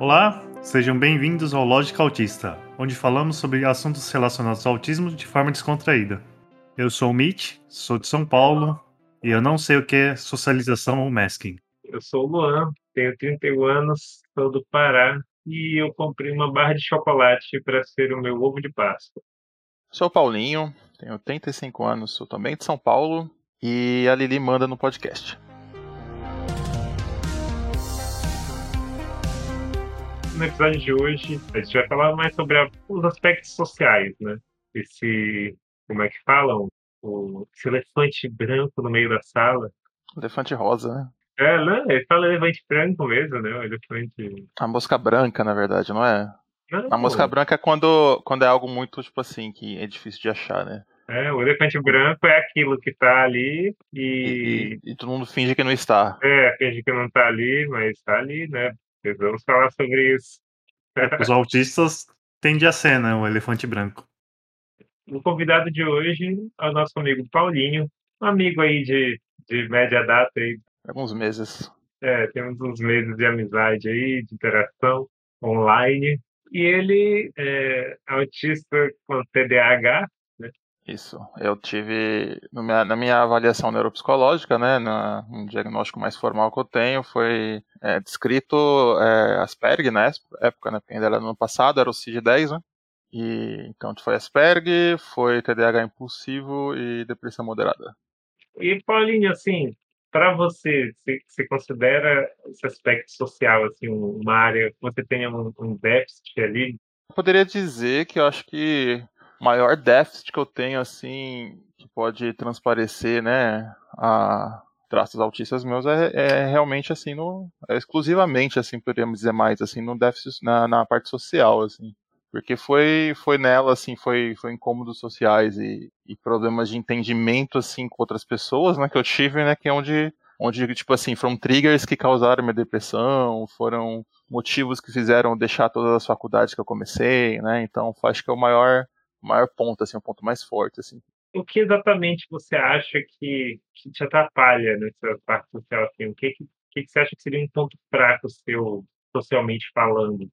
Olá, sejam bem-vindos ao Lógica Autista, onde falamos sobre assuntos relacionados ao autismo de forma descontraída. Eu sou o Mitch, sou de São Paulo e eu não sei o que é socialização ou masking. Eu sou o Luan, tenho 31 anos, sou do Pará e eu comprei uma barra de chocolate para ser o meu ovo de Páscoa. Sou Paulinho, tenho 35 anos, sou também de São Paulo e a Lili manda no podcast. No episódio de hoje, a gente vai falar mais sobre a, os aspectos sociais, né? Esse, como é que falam? O, esse elefante branco no meio da sala. Elefante rosa, né? É, né? Ele fala elefante branco mesmo, né? O elefante. A mosca branca, na verdade, não é? Não, A mosca branca é quando, quando é algo muito, tipo assim, que é difícil de achar, né? É, o elefante branco é aquilo que tá ali E, e. e- e todo mundo finge que não está. É, finge que não tá ali, mas tá ali, né? Vamos falar sobre isso. Os autistas tendem a ser, né, o elefante branco. O convidado de hoje é o nosso amigo Paulinho, um amigo aí de, de média data aí. Alguns meses. É, temos uns meses de amizade aí, de interação online. E ele é autista com TDAH, Isso. Eu tive. minha- na minha avaliação neuropsicológica, né? Na, um diagnóstico mais formal que eu tenho, foi é, descrito é, Asperger na época, né? Porque ainda era no ano passado, era o CID-10, né? E, então foi Asperger, foi TDAH impulsivo e depressão moderada. E Paulinho, assim, para você, você, você considera esse aspecto social assim uma área que você tenha um, um déficit ali? Eu poderia dizer que eu acho que o maior déficit que eu tenho, assim, que pode transparecer, né, a traços autistas meus é, é realmente, assim, no, é exclusivamente, assim, poderíamos dizer mais, assim, no déficit, na, na parte social, assim. Porque foi, foi nela, assim, foi, foi incômodos sociais e, e problemas de entendimento, assim, com outras pessoas, né, que eu tive, né, que é onde, onde, tipo assim, foram triggers que causaram minha depressão, foram motivos que fizeram deixar todas as faculdades que eu comecei, né, então acho que é o maior, maior ponto, assim, o ponto mais forte, assim. O que exatamente você acha que, que te atrapalha nessa parte social? Assim? O que, que que você acha que seria um ponto fraco seu, socialmente falando?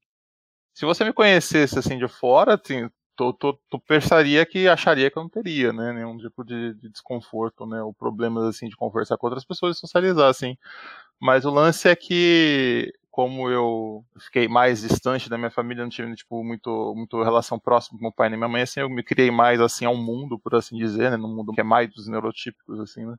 Se você me conhecesse, assim, de fora, assim, tu, tu, tu pensaria que acharia que eu não teria, né, nenhum tipo de, de desconforto, né, ou problemas, assim, de conversar com outras pessoas e socializar, assim. Mas o lance é que, como eu fiquei mais distante da minha família, não tive, tipo, muito, muito relação próxima com meu pai e minha mãe, assim, eu me criei mais, assim, ao mundo, por assim dizer, né, no mundo que é mais dos neurotípicos, assim, né.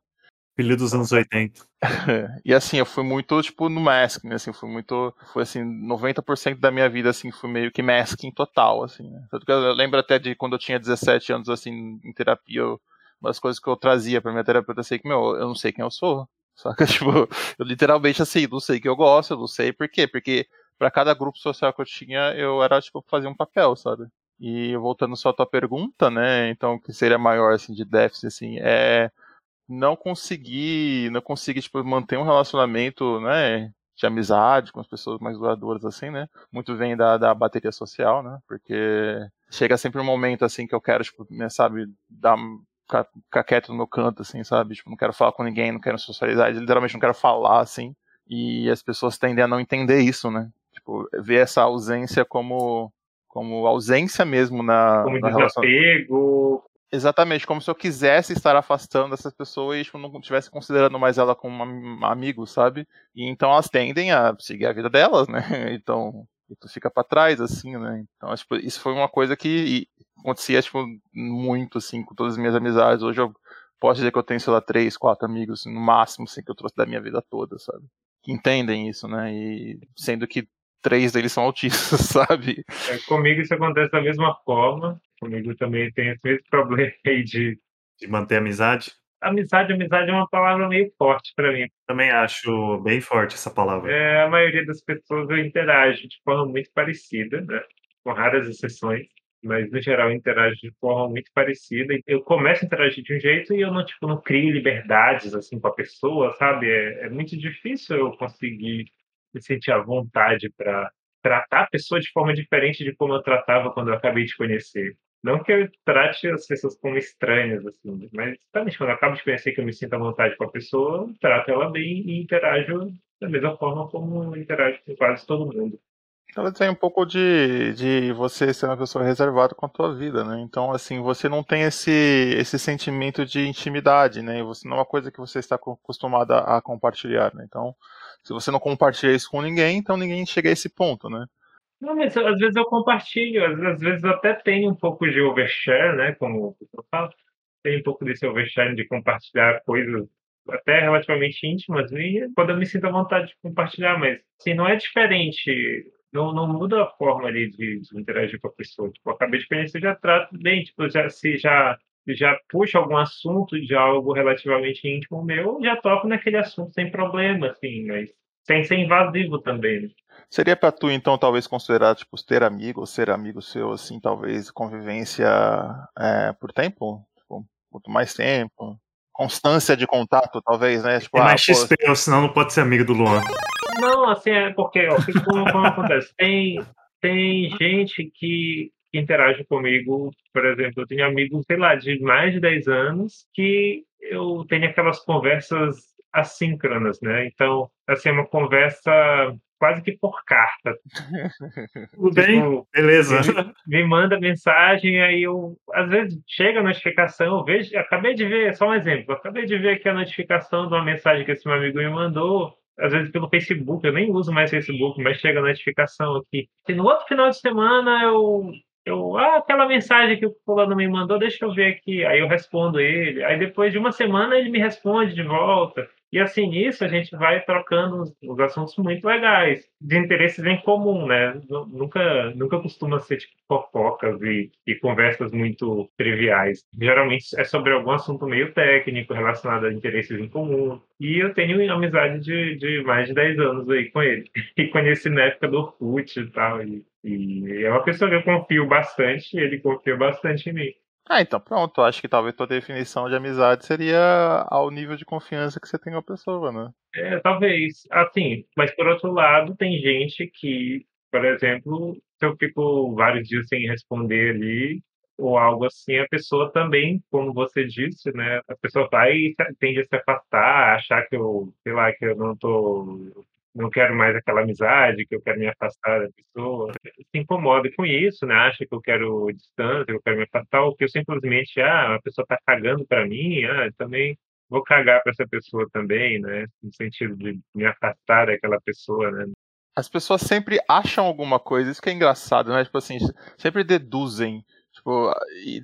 Filho dos anos 80. E assim, eu fui muito, tipo, no masking, assim, fui muito, foi assim, 90% da minha vida, assim, fui meio que masking total, assim, né? Tanto que eu lembro até de quando eu tinha 17 anos, assim, em terapia, eu, uma das coisas que eu trazia pra minha terapeuta, assim, que, meu, eu não sei quem eu sou, saca? Tipo, eu literalmente, assim, não sei que eu gosto, eu não sei por quê, porque pra cada grupo social que eu tinha, eu era, tipo, fazer um papel, sabe? E voltando só à tua pergunta, né, então, o que seria maior, assim, de déficit, assim, é não conseguir, não conseguir, tipo, manter um relacionamento, né, de amizade com as pessoas mais duradouras, assim, né, muito vem da, da bateria social, né, porque chega sempre um momento, assim, que eu quero, tipo, né, sabe, dar, ficar, ficar quieto no meu canto, assim, sabe, tipo, não quero falar com ninguém, não quero socializar, literalmente não quero falar, assim, e as pessoas tendem a não entender isso, né, tipo, ver essa ausência como, como ausência mesmo na, Como na relação, desapego? Exatamente, como se eu quisesse estar afastando essas pessoas e tipo, não estivesse considerando mais ela como um amigo, sabe? E então elas tendem a seguir a vida delas, né? Então, tu fica pra trás, assim, né? Então, tipo, isso foi uma coisa que acontecia, tipo, muito, assim, com todas as minhas amizades. Hoje eu posso dizer que eu tenho, sei lá, três, quatro amigos, no máximo, assim, que eu trouxe da minha vida toda, sabe? Que entendem isso, né? E sendo que três deles são autistas, sabe? É, comigo isso acontece da mesma forma. Comigo também tem esse mesmo problema aí de De manter a amizade. amizade. Amizade é uma palavra meio forte para mim. Também acho bem forte essa palavra. É, a maioria das pessoas eu interajo de forma muito parecida, né? com raras exceções, mas no geral eu interajo de forma muito parecida. Eu começo a interagir de um jeito e eu não, tipo, não crio liberdades assim com a pessoa, sabe? É, é muito difícil eu conseguir me sentir à vontade para tratar a pessoa de forma diferente de como eu tratava quando eu acabei de conhecer. Não que eu trate as pessoas como estranhas, assim, mas também quando eu acabo de conhecer que eu me sinto à vontade com a pessoa, eu trato ela bem e interajo da mesma forma como interajo com quase todo mundo. Ela tem um pouco de, de você ser uma pessoa reservada com a tua vida, né? Então, assim, você não tem esse, esse sentimento de intimidade, né? Você não é uma coisa que você está acostumado a, a compartilhar, né? Então, se você não compartilha isso com ninguém, então ninguém chega a esse ponto, né? Não, mas às vezes eu compartilho, às, às vezes eu até tenho um pouco de overshare, né? Como eu falo, tem um pouco desse overshare de compartilhar coisas até relativamente íntimas, e quando eu me sinto à vontade de compartilhar, mas assim, não é diferente, não, não muda a forma ali de, de interagir com a pessoa. Tipo, eu acabei de conhecer, já trato bem, tipo, já, se já, já puxa algum assunto de algo relativamente íntimo meu, já toco naquele assunto sem problema, assim, mas sem ser invasivo também. Né? Seria para tu, então, talvez considerar, tipo, ter amigo, ou ser amigo seu, assim, talvez convivência é, por tempo? Tipo, quanto mais tempo? Constância de contato, talvez, né? Tipo, é mais ah, XP, pô... senão não pode ser amigo do Luan. Não, assim, é porque, ó, como, como acontece? Tem, tem gente que interage comigo, por exemplo, eu tenho amigos, sei lá, de mais de 10 anos que eu tenho aquelas conversas assíncronas, né? Então, assim, é uma conversa quase que por carta. Tudo tipo, bem? Beleza. Me, me, manda mensagem, aí eu, às vezes, chega a notificação, eu vejo, acabei de ver, só um exemplo, acabei de ver aqui a notificação de uma mensagem que esse meu amigo me mandou, às vezes pelo Facebook, eu nem uso mais Facebook, mas chega a notificação aqui. E no outro final de semana eu eu, ah, aquela mensagem que o fulano me mandou, deixa eu ver aqui. Aí eu respondo ele. Aí depois de uma semana ele me responde de volta. E assim, nisso a gente vai trocando os assuntos muito legais, de interesses em comum, né? Nunca, nunca costuma ser tipo fofocas e, e conversas muito triviais. Geralmente é sobre algum assunto meio técnico relacionado a interesses em comum. E eu tenho amizade de, de mais de 10 anos aí com ele. E conheci na época do Orkut e tal. E, e é uma pessoa que eu confio bastante ele confia bastante em mim. Ah, então pronto. Acho que talvez tua definição de amizade seria ao nível de confiança que você tem com a pessoa, né? É, talvez. Assim, mas por outro lado, tem gente que, por exemplo, se eu fico vários dias sem responder ali, ou algo assim, a pessoa também, como você disse, né? A pessoa vai e tende a se afastar, achar que eu, sei lá, que eu não tô não quero mais aquela amizade, que eu quero me afastar da pessoa, se incomoda com isso, né? Acha que eu quero distância, que eu quero me afastar, ou que eu simplesmente, ah, a pessoa está cagando para mim, ah, também vou cagar para essa pessoa também, né? No sentido de me afastar daquela pessoa, né? As pessoas sempre acham alguma coisa, isso que é engraçado, né? Tipo assim, sempre deduzem. Tipo,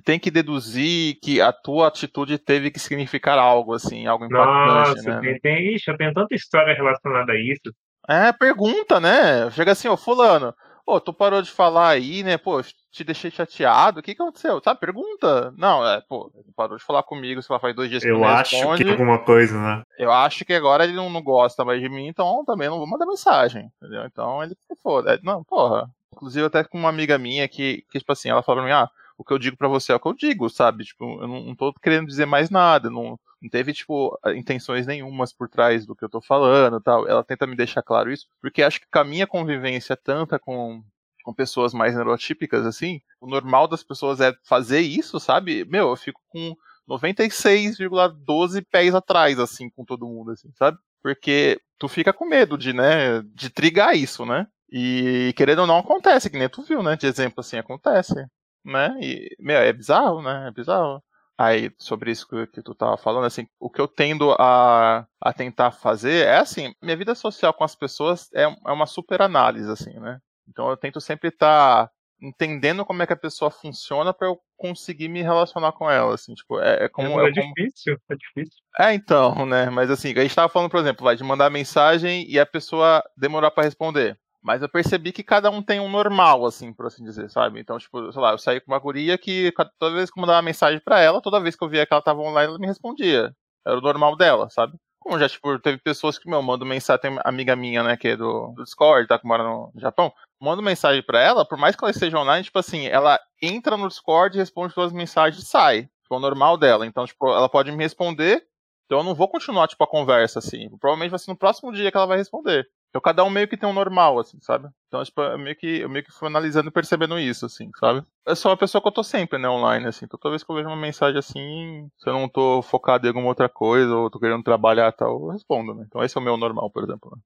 tem que deduzir que a tua atitude teve que significar algo, assim, algo impactante, Nossa, né? Tem, tem, ixi, eu tenho tanta história relacionada a isso. É, pergunta, né? Chega assim, ô, fulano, pô, tu parou de falar aí, né? Pô, te deixei chateado, o que, que aconteceu? Sabe, pergunta. Não, é, pô, parou de falar comigo, se ela faz dois dias que Eu acho responde. que é alguma coisa, né? Eu acho que agora ele não, não gosta mais de mim, então também não vou mandar mensagem, entendeu? Então ele se foda. É, não, porra. Inclusive até com uma amiga minha que, que tipo assim, ela falou pra mim, ah, o que eu digo para você é o que eu digo, sabe? Tipo, eu não, tô querendo dizer mais nada, não, não teve, tipo, intenções nenhumas por trás do que eu tô falando tal. Ela tenta me deixar claro isso, porque acho que com a minha convivência tanta com, com pessoas mais neurotípicas, assim, o normal das pessoas é fazer isso, sabe? Meu, eu fico com 96,12 pés atrás, assim, com todo mundo, assim, sabe? Porque tu fica com medo de, né, de trigar isso, né? E querendo ou não acontece, que nem tu viu, né? De exemplo assim, acontece, né? E, meu, é bizarro, né? É bizarro. Aí, sobre isso que, que tu tava falando, assim, o que eu tendo a, a tentar fazer é assim, minha vida social com as pessoas é, é uma super análise, assim, né? Então eu tento sempre estar tá entendendo como é que a pessoa funciona para eu conseguir me relacionar com ela, assim, tipo, é, é como... É, é como... difícil, é difícil. É, então, né, mas assim, a gente tava falando, por exemplo, vai de mandar mensagem e a pessoa demorar para responder. Mas eu percebi que cada um tem um normal, assim, por assim dizer, sabe? Então, tipo, sei lá, eu saí com uma guria que toda vez que eu mandava mensagem para ela, toda vez que eu via que ela tava online, ela me respondia. Era o normal dela, sabe? Como já, tipo, teve pessoas que, meu, mando mensagem, tem uma amiga minha, né, que é do, do Discord, tá, que mora no Japão, mando mensagem para ela, por mais que ela esteja online, tipo assim, ela entra no Discord, responde todas as mensagens e sai. Tipo, é o normal dela. Então, tipo, ela pode me responder, então eu não vou continuar, tipo, a conversa, assim. Provavelmente vai ser no próximo dia que ela vai responder. Então cada um meio que tem um normal, assim, sabe? Então, tipo, eu meio que, eu meio que fui analisando e percebendo isso, assim, sabe? Eu sou uma pessoa que eu tô sempre, né, online, assim. Então toda vez que eu vejo uma mensagem assim, se eu não tô focado em alguma outra coisa, ou tô querendo trabalhar tal, eu respondo, né? Então esse é o meu normal, por exemplo. Né?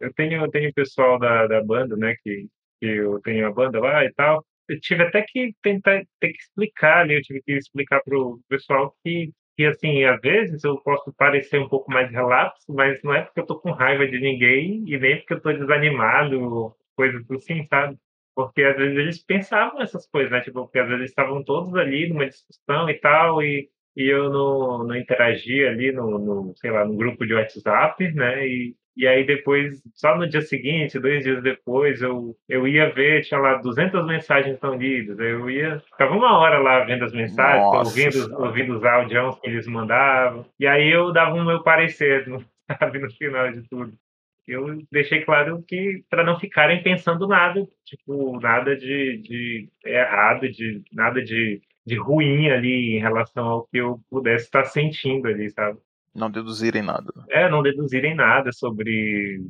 Eu tenho, eu tenho pessoal da, da banda, né, que, que eu tenho a banda lá e tal. Eu tive até que tentar ter que explicar ali, eu tive que explicar pro pessoal que que assim, às vezes eu posso parecer um pouco mais relapso, mas não é porque eu tô com raiva de ninguém e nem porque eu tô desanimado, coisas assim, sabe? Porque às vezes eles pensavam essas coisas, né? Tipo, porque às vezes estavam todos ali numa discussão e tal, e, e eu não, não interagia ali no, no, sei lá, no grupo de WhatsApp, né? E, e aí depois, só no dia seguinte, dois dias depois, eu, eu ia ver, tinha lá 200 mensagens tão lidas. Eu ia, ficava uma hora lá vendo as mensagens, ouvindo, ouvindo os áudios que eles mandavam. E aí eu dava o meu parecer, sabe, no final de tudo. Eu deixei claro que para não ficarem pensando nada, tipo, nada de, de errado, de nada de, de ruim ali em relação ao que eu pudesse estar sentindo ali, sabe? Não deduzirem nada. É, não deduzirem nada sobre,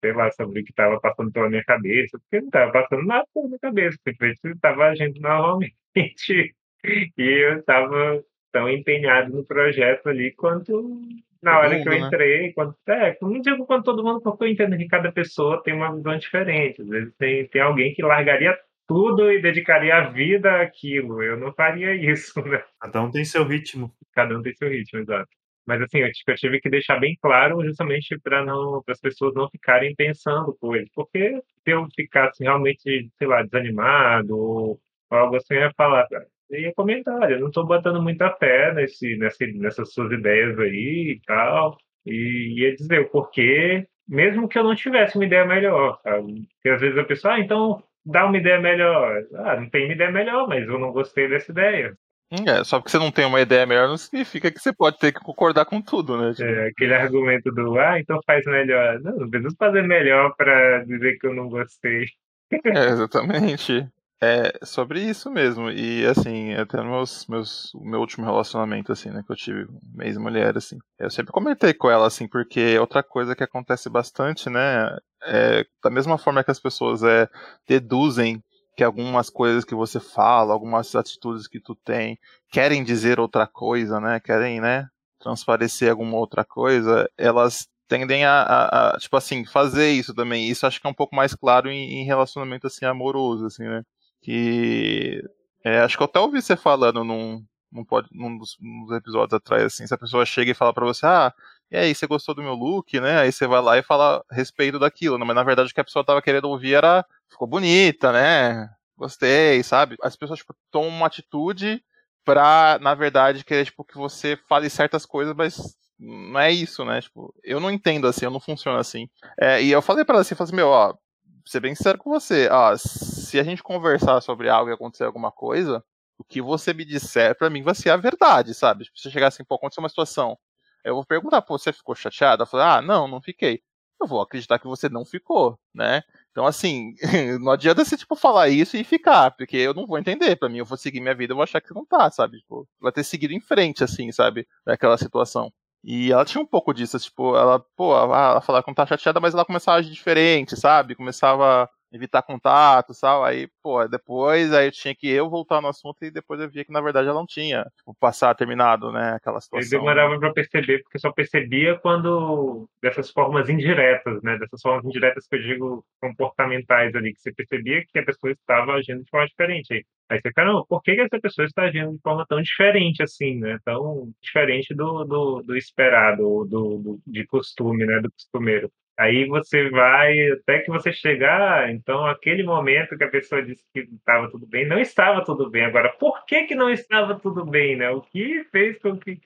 sei lá, sobre o que estava passando pela minha cabeça, porque não estava passando nada pela minha cabeça, simplesmente estava agindo normalmente. e eu estava tão empenhado no projeto ali quanto na hora mundo, que eu né? entrei, né? quando, é, não digo quando todo mundo, porque eu entendo que cada pessoa tem uma visão diferente. Às vezes tem, tem alguém que largaria tudo e dedicaria a vida àquilo. Eu não faria isso, né? Cada um tem seu ritmo. Cada um tem seu ritmo, exato. Mas assim, eu, eu tive que deixar bem claro justamente para não as pessoas não ficarem pensando coisas. Porque se eu ficasse realmente, sei lá, desanimado ou algo assim, eu ia falar, eu ia comentar, eu não estou botando muita fé nesse, nesse, nessas suas ideias aí e tal. E ia dizer o porquê, mesmo que eu não tivesse uma ideia melhor, sabe? Porque às vezes a pessoa, ah, então dá uma ideia melhor. Ah, não tem uma ideia melhor, mas eu não gostei dessa ideia. É, só porque você não tem uma ideia melhor não significa que você pode ter que concordar com tudo, né? Tipo... É, aquele argumento do, ah, então faz melhor. Não, não preciso fazer melhor para dizer que eu não gostei. É, exatamente. É sobre isso mesmo. E assim, até meus, meus, o meu último relacionamento, assim, né, que eu tive, ex-mulher, assim. Eu sempre comentei com ela, assim, porque outra coisa que acontece bastante, né, é da mesma forma que as pessoas é, deduzem que algumas coisas que você fala, algumas atitudes que tu tem, querem dizer outra coisa, né? Querem, né? Transparecer alguma outra coisa, elas tendem a, a, a tipo assim, fazer isso também. Isso acho que é um pouco mais claro em, em relacionamento, assim, amoroso, assim, né? Que... É, acho que eu até ouvi você falando num, num, pode, num dos, nos episódios atrás, assim, se a pessoa chega e fala para você, ah, e aí, você gostou do meu look, né? Aí você vai lá e fala a respeito daquilo, né? Mas na verdade o que a pessoa tava querendo ouvir era ficou bonita, né? Gostei, sabe? As pessoas tipo, tomam uma atitude pra, na verdade, querer tipo, que você fale certas coisas, mas não é isso, né? Tipo, eu não entendo assim, eu não funciono assim. É, e eu falei para ela assim, falei assim, meu, ó, ser bem sincero com você, ó, se a gente conversar sobre algo e acontecer alguma coisa, o que você me disser para mim vai ser a verdade, sabe? Tipo, se você chegar assim, pô, aconteceu uma situação, eu vou perguntar, pô, você ficou chateada? Eu falei, ah, não, não fiquei. Eu vou acreditar que você não ficou, né? Então, assim, não adianta você, tipo, falar isso e ficar, porque eu não vou entender. Pra mim, eu vou seguir minha vida, eu vou achar que não tá, sabe? Tipo, vai ter seguido em frente, assim, sabe? Daquela situação. E ela tinha um pouco disso, tipo, ela, pô, ela falava que não tá chateada, mas ela começava a agir diferente, sabe? Começava evitar contato tal. Aí, pô, depois aí eu tinha que eu voltar no assunto e depois eu via que na verdade ela não tinha tipo, passar terminado, né, aquela situação. Eu demorava para perceber, porque só percebia quando dessas formas indiretas, né, dessas formas indiretas que eu digo comportamentais ali, que você percebia que a pessoa estava agindo de forma diferente. Aí, aí você, caramba, por que, que essa pessoa está agindo de forma tão diferente assim, né, tão diferente do, do, do esperado, do, do, de costume, né, do costumeiro. Aí você vai até que você chegar, então aquele momento que a pessoa disse que estava tudo bem, não estava tudo bem. Agora, por que que não estava tudo bem, né? O que fez com que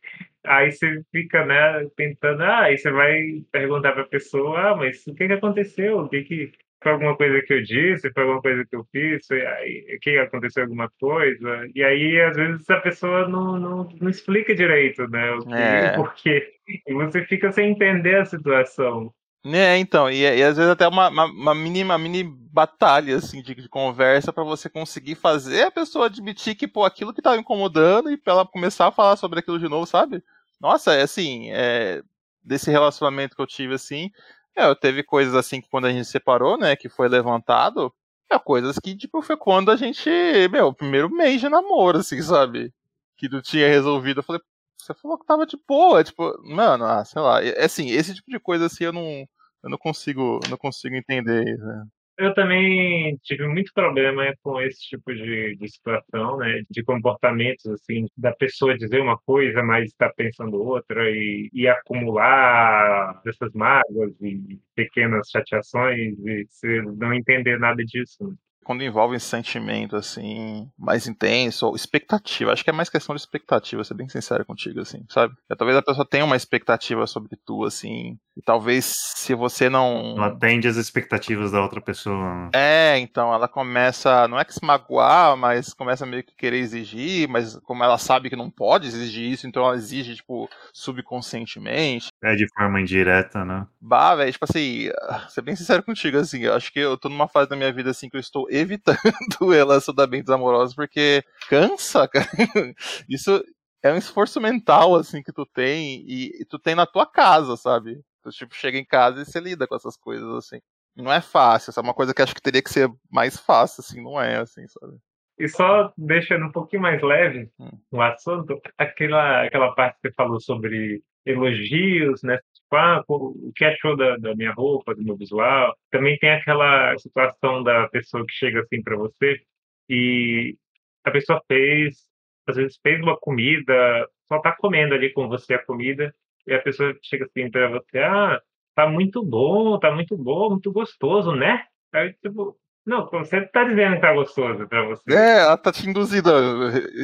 aí você fica, né, tentando, ah, aí você vai perguntar para a pessoa, ah, mas o que que aconteceu? O que que foi alguma coisa que eu disse, foi alguma coisa que eu fiz, foi aí, que aconteceu alguma coisa, e aí às vezes a pessoa não, não, não explica direito, né, o que, é. o porquê, e você fica sem entender a situação. É, então, e, e às vezes até uma, uma, uma, mini, uma mini batalha, assim, de, de conversa para você conseguir fazer a pessoa admitir que, pô, aquilo que tava incomodando e pra ela começar a falar sobre aquilo de novo, sabe? Nossa, é assim, é, desse relacionamento que eu tive, assim, É, teve coisas assim que quando a gente separou, né, que foi levantado, é coisas que, tipo, foi quando a gente, meu, primeiro mês de namoro, assim, sabe? Que não tinha resolvido. Eu falei, você falou que tava de boa, tipo, mano, ah, sei lá. É assim, esse tipo de coisa assim eu não, eu não consigo, não consigo entender, né? Eu também tive muito problema com esse tipo de, de situação, né? De comportamentos, assim, da pessoa dizer uma coisa, mas estar tá pensando outra e, e acumular essas mágoas e pequenas chateações e você não entender nada disso. Quando envolve sentimento, assim, mais intenso, ou expectativa. Acho que é mais questão de expectativa, ser bem sincero contigo, assim, sabe? É, talvez a pessoa tenha uma expectativa sobre tu, assim, e talvez se você não. Ela atende as expectativas da outra pessoa. É, então ela começa, não é que se magoar, mas começa meio que querer exigir, mas como ela sabe que não pode exigir isso, então ela exige, tipo, subconscientemente. É de forma indireta, né? Bah, velho, tipo assim, ser bem sincero contigo, assim, eu acho que eu tô numa fase da minha vida, assim, que eu estou evitando relacionamentos amorosos porque cansa, cara. Isso é um esforço mental, assim, que tu tem e, tu tem na tua casa, sabe? Tu, tipo, chega em casa e você lida com essas coisas, assim. Não é fácil, essa é uma coisa que acho que teria que ser mais fácil, assim, não é, assim, sabe? E só deixando um pouquinho mais leve hum. o assunto, aquela, aquela parte que você falou sobre elogios, né? Tipo, ah, o que achou da, da minha roupa, do meu visual? Também tem aquela situação da pessoa que chega assim para você e a pessoa fez, às vezes fez uma comida, só tá comendo ali com você a comida e a pessoa chega assim para você, ah, tá muito bom, tá muito bom, muito gostoso, né? Aí, tipo, não, você tá dizendo que tá gostoso pra você. É, ela tá te induzindo.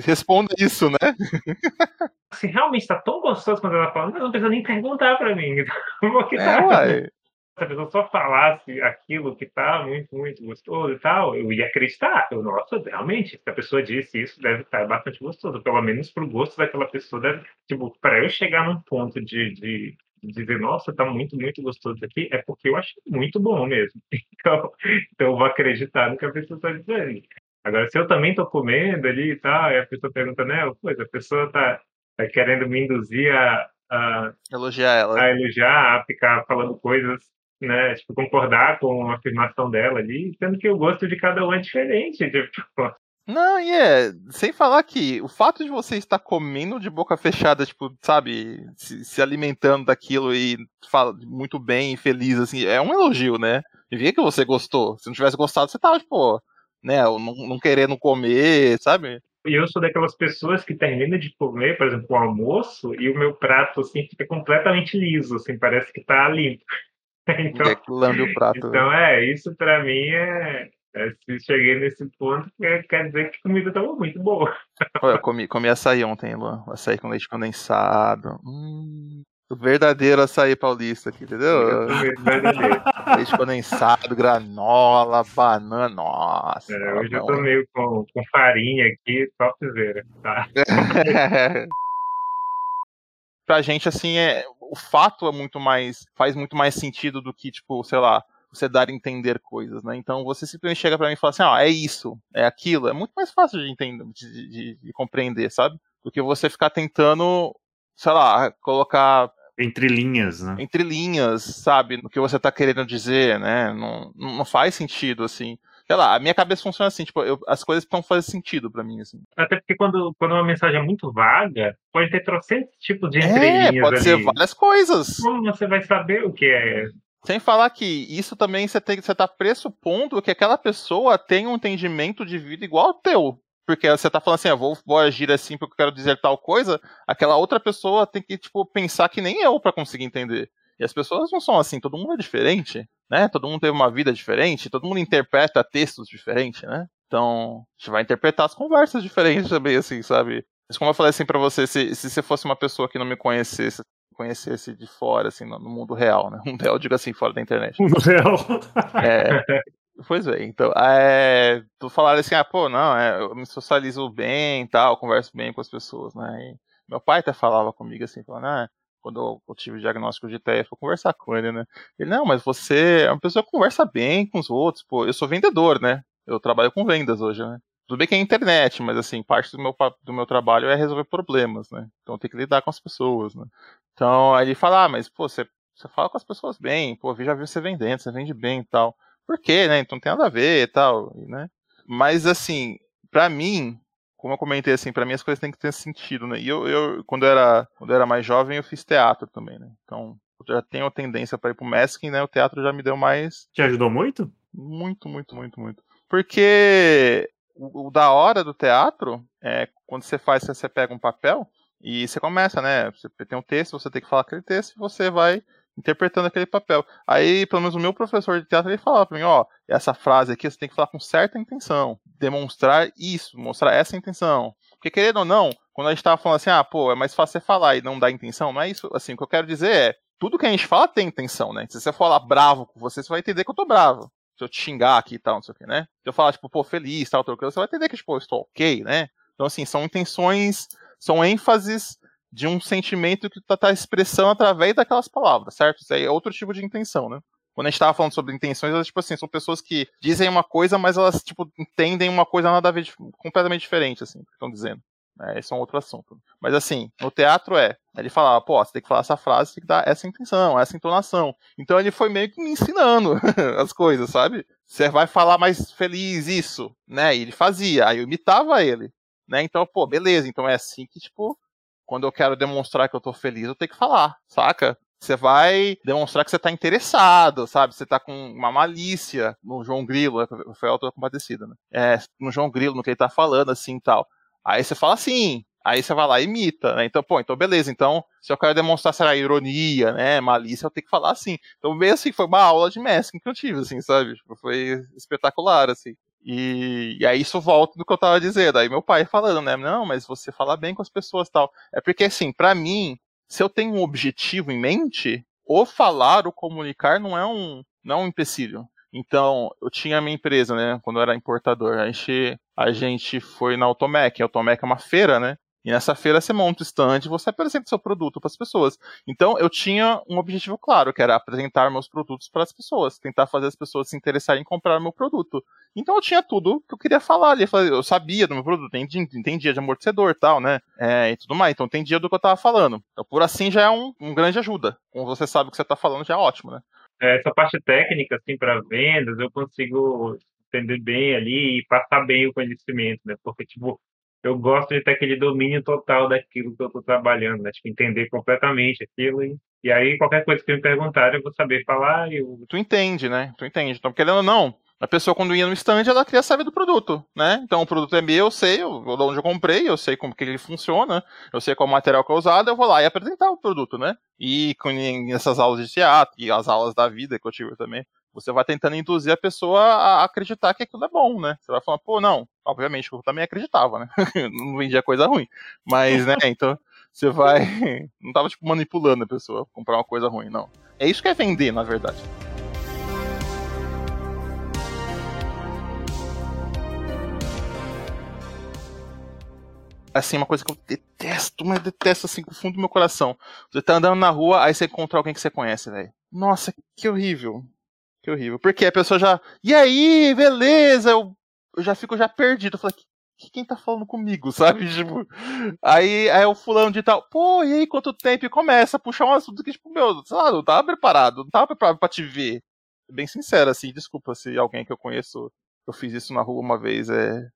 Responda isso, né? Se realmente tá tão gostoso quando ela fala, não precisa nem perguntar pra mim. Porque é, tá... uai. Se a pessoa só falasse aquilo que tá muito, muito gostoso e tal, eu ia acreditar. Eu, nossa, realmente, se a pessoa disse isso, deve estar bastante gostoso. Pelo menos pro gosto daquela pessoa, deve, tipo, pra eu chegar num ponto de, de dizer, nossa, tá muito, muito gostoso aqui, é porque eu achei muito bom mesmo. Então, então eu vou acreditar no que a pessoa está dizendo. Agora, se eu também tô comendo ali e tal, e a pessoa pergunta, né, pois, a pessoa tá, tá querendo me induzir a, a elogiar ela. A elogiar, a ficar falando coisas, né, tipo, concordar com a afirmação dela ali, sendo que o gosto de cada um é diferente. Tipo, não, e é, sem falar que o fato de você estar comendo de boca fechada, tipo, sabe, se, se alimentando daquilo e fala muito bem e feliz, assim, é um elogio, né? E via que você gostou. Se não tivesse gostado, você tava, tipo, né, não, não querendo comer, sabe? E eu sou daquelas pessoas que termina de comer, por exemplo, o almoço, e o meu prato, assim, fica completamente liso, assim, parece que tá limpo. Então, é lambe o prato. Então, é, isso para mim é, é, se cheguei nesse ponto, quer dizer que a comida estava muito boa. eu comi, comi açaí ontem, Luan. Açaí com leite condensado. Hum, o verdadeiro açaí paulista aqui, entendeu? leite condensado, granola, banana. Nossa. É, hoje eu tô meio com, com farinha aqui, topzera. Tá? pra gente, assim, é, o fato é muito mais. faz muito mais sentido do que, tipo, sei lá você dar a entender coisas, né? Então você simplesmente chega para mim e fala assim, ah, é isso, é aquilo, é muito mais fácil de entender, de, de, de compreender, sabe? Do que você ficar tentando, sei lá, colocar entre linhas, né? Entre linhas, sabe? No que você tá querendo dizer, né? Não, não faz sentido, assim. Sei lá, a minha cabeça funciona assim, tipo, eu, as coisas precisam fazer sentido para mim, assim. Até porque quando, quando uma mensagem é muito vaga, pode ter trocentos tipos de entrelinhas É, pode ali. ser várias coisas. Como você vai saber o que é sem falar que isso também você tem você tá pressupondo que aquela pessoa tem um entendimento de vida igual ao teu. Porque você tá falando assim, ah, vou, vou agir assim porque eu quero dizer tal coisa, aquela outra pessoa tem que, tipo, pensar que nem eu para conseguir entender. E as pessoas não são assim, todo mundo é diferente, né? Todo mundo teve uma vida diferente, todo mundo interpreta textos diferentes, né? Então, a gente vai interpretar as conversas diferentes também, assim, sabe? Mas como eu falei assim pra você, se, se você fosse uma pessoa que não me conhecesse, conhecesse de fora, assim, no, mundo real, né? Mundo real, digo assim, fora da internet. Mundo real. É. Pois é, então, é, tu falaram assim, ah, pô, não, é, eu me socializo bem e tal, converso bem com as pessoas, né? E meu pai até falava comigo assim, falando, ah, quando eu tive o diagnóstico de TEA, fui conversar com ele, né? Ele, não, mas você é uma pessoa que conversa bem com os outros, pô, eu sou vendedor, né? Eu trabalho com vendas hoje, né? Tudo bem que é internet, mas assim, parte do meu, do meu trabalho é resolver problemas, né? Então tem que lidar com as pessoas, né? Então aí ele fala, ah, mas pô, você, Você fala com as pessoas bem, pô, já viu você vendendo, você vende bem e tal. Por quê, né? Então não tem nada a ver e tal, né? Mas assim, para mim, como eu comentei assim, para mim as coisas têm que ter sentido, né? E eu, eu quando eu era, quando eu era mais jovem, eu fiz teatro também, né? Então, eu já tenho a tendência para ir pro masking, né? O teatro já me deu mais Te ajudou muito? muito, muito, muito, muito. Porque o, da hora do teatro é quando você faz, você pega um papel e você começa, né? Você tem um texto, você tem que falar aquele texto e você vai interpretando aquele papel. Aí, pelo menos o meu professor de teatro, ele falava pra mim, ó, essa frase aqui você tem que falar com certa intenção, demonstrar isso, mostrar essa intenção. Porque querendo ou não, quando a gente tava falando assim, ah, pô, é mais fácil você falar e não dar intenção, não é isso, assim, o que eu quero dizer é, tudo que a gente fala tem intenção, né? Se você falar bravo com você, você vai entender que eu tô bravo. Se eu te xingar aqui e tal, não sei o que, né? Se eu falar, tipo, pô, feliz, tal, tal, tal, você vai entender que, tipo, eu estou ok, né? Então, assim, são intenções, são ênfases de um sentimento que tu tá expressando através daquelas palavras, certo? Isso aí é outro tipo de intenção, né? Quando a gente tava falando sobre intenções, elas, tipo assim, são pessoas que dizem uma coisa, mas elas, tipo, entendem uma coisa nada a ver, completamente diferente, assim, estão dizendo. É, esse é um outro assunto. Mas assim, no teatro é. Ele falava, pô, você tem que falar essa frase, tem que dar essa intenção, essa entonação. Então ele foi meio que me ensinando as coisas, sabe? Você vai falar mais feliz isso, né? E ele fazia, aí eu imitava ele, né? Então, pô, beleza, então é assim que, tipo, quando eu quero demonstrar que eu tô feliz, eu tenho que falar, saca? Você vai demonstrar que você tá interessado, sabe? Você tá com uma malícia no João Grilo, foi a autora compadecida, né? É, no João Grilo, no que ele tá falando, assim e tal. Aí você fala assim, aí você vai lá e imita, né? Então, pô, então beleza. Então, se eu quero demonstrar, será ironia, né? Malícia, eu tenho que falar assim. Então, meio assim, foi uma aula de masking que eu tive, assim, sabe? Tipo, foi espetacular, assim. E, e, aí isso volta do que eu tava dizendo. Aí meu pai falando, né? Não, mas você fala bem com as pessoas tal. É porque, assim, para mim, se eu tenho um objetivo em mente, ou falar ou comunicar não é um, não é um empecilho. Então, eu tinha a minha empresa, né? Quando eu era importador. A gente, a gente foi na Automec. A Automec é uma feira, né? E nessa feira você monta o stand e você apresenta seu produto para as pessoas. Então eu tinha um objetivo claro, que era apresentar meus produtos para as pessoas, tentar fazer as pessoas se interessarem em comprar meu produto. Então eu tinha tudo que eu queria falar ali. Eu sabia do meu produto, entendia de amortecedor tal, né? É, e tudo mais. Então entendia do que eu estava falando. Então, por assim já é um, um grande ajuda. Como você sabe o que você está falando, já é ótimo, né? Essa parte técnica, assim, para vendas, eu consigo entender bem ali e passar bem o conhecimento, né? Porque, tipo, eu gosto de ter aquele domínio total daquilo que eu estou trabalhando, né? Tipo, entender completamente aquilo e, e aí qualquer coisa que me perguntarem eu vou saber falar e eu... Tu entende, né? Tu entende. Então, querendo ou não, a pessoa quando ia no stand, ela queria saber do produto, né? Então o produto é meu, eu sei, eu, de onde eu comprei, eu sei como que ele funciona, eu sei qual material que é usado, eu vou lá e apresentar o produto, né? E com essas aulas de teatro e as aulas da vida que eu tive também, você vai tentando induzir a pessoa a acreditar que aquilo é bom, né? Você vai falar, pô, não, obviamente eu também acreditava, né? não vendia coisa ruim. Mas, né, então você vai. Não tava, tipo, manipulando a pessoa comprar uma coisa ruim, não. É isso que é vender, na verdade. Assim, uma coisa que eu detesto, mas detesto assim com o fundo do meu coração. Você tá andando na rua, aí você encontra alguém que você conhece, velho. Nossa, que horrível. Que horrível. Porque a pessoa já. E aí, beleza? Eu, eu já fico já perdido. Eu falo, que, quem tá falando comigo, sabe? Tipo, aí, aí o fulano de tal, pô, e aí, quanto tempo? E começa a puxar um assunto que, tipo, meu, sei lá, não tava preparado, não tava preparado pra te ver. Bem sincero, assim, desculpa se alguém que eu conheço, eu fiz isso na rua uma vez, é.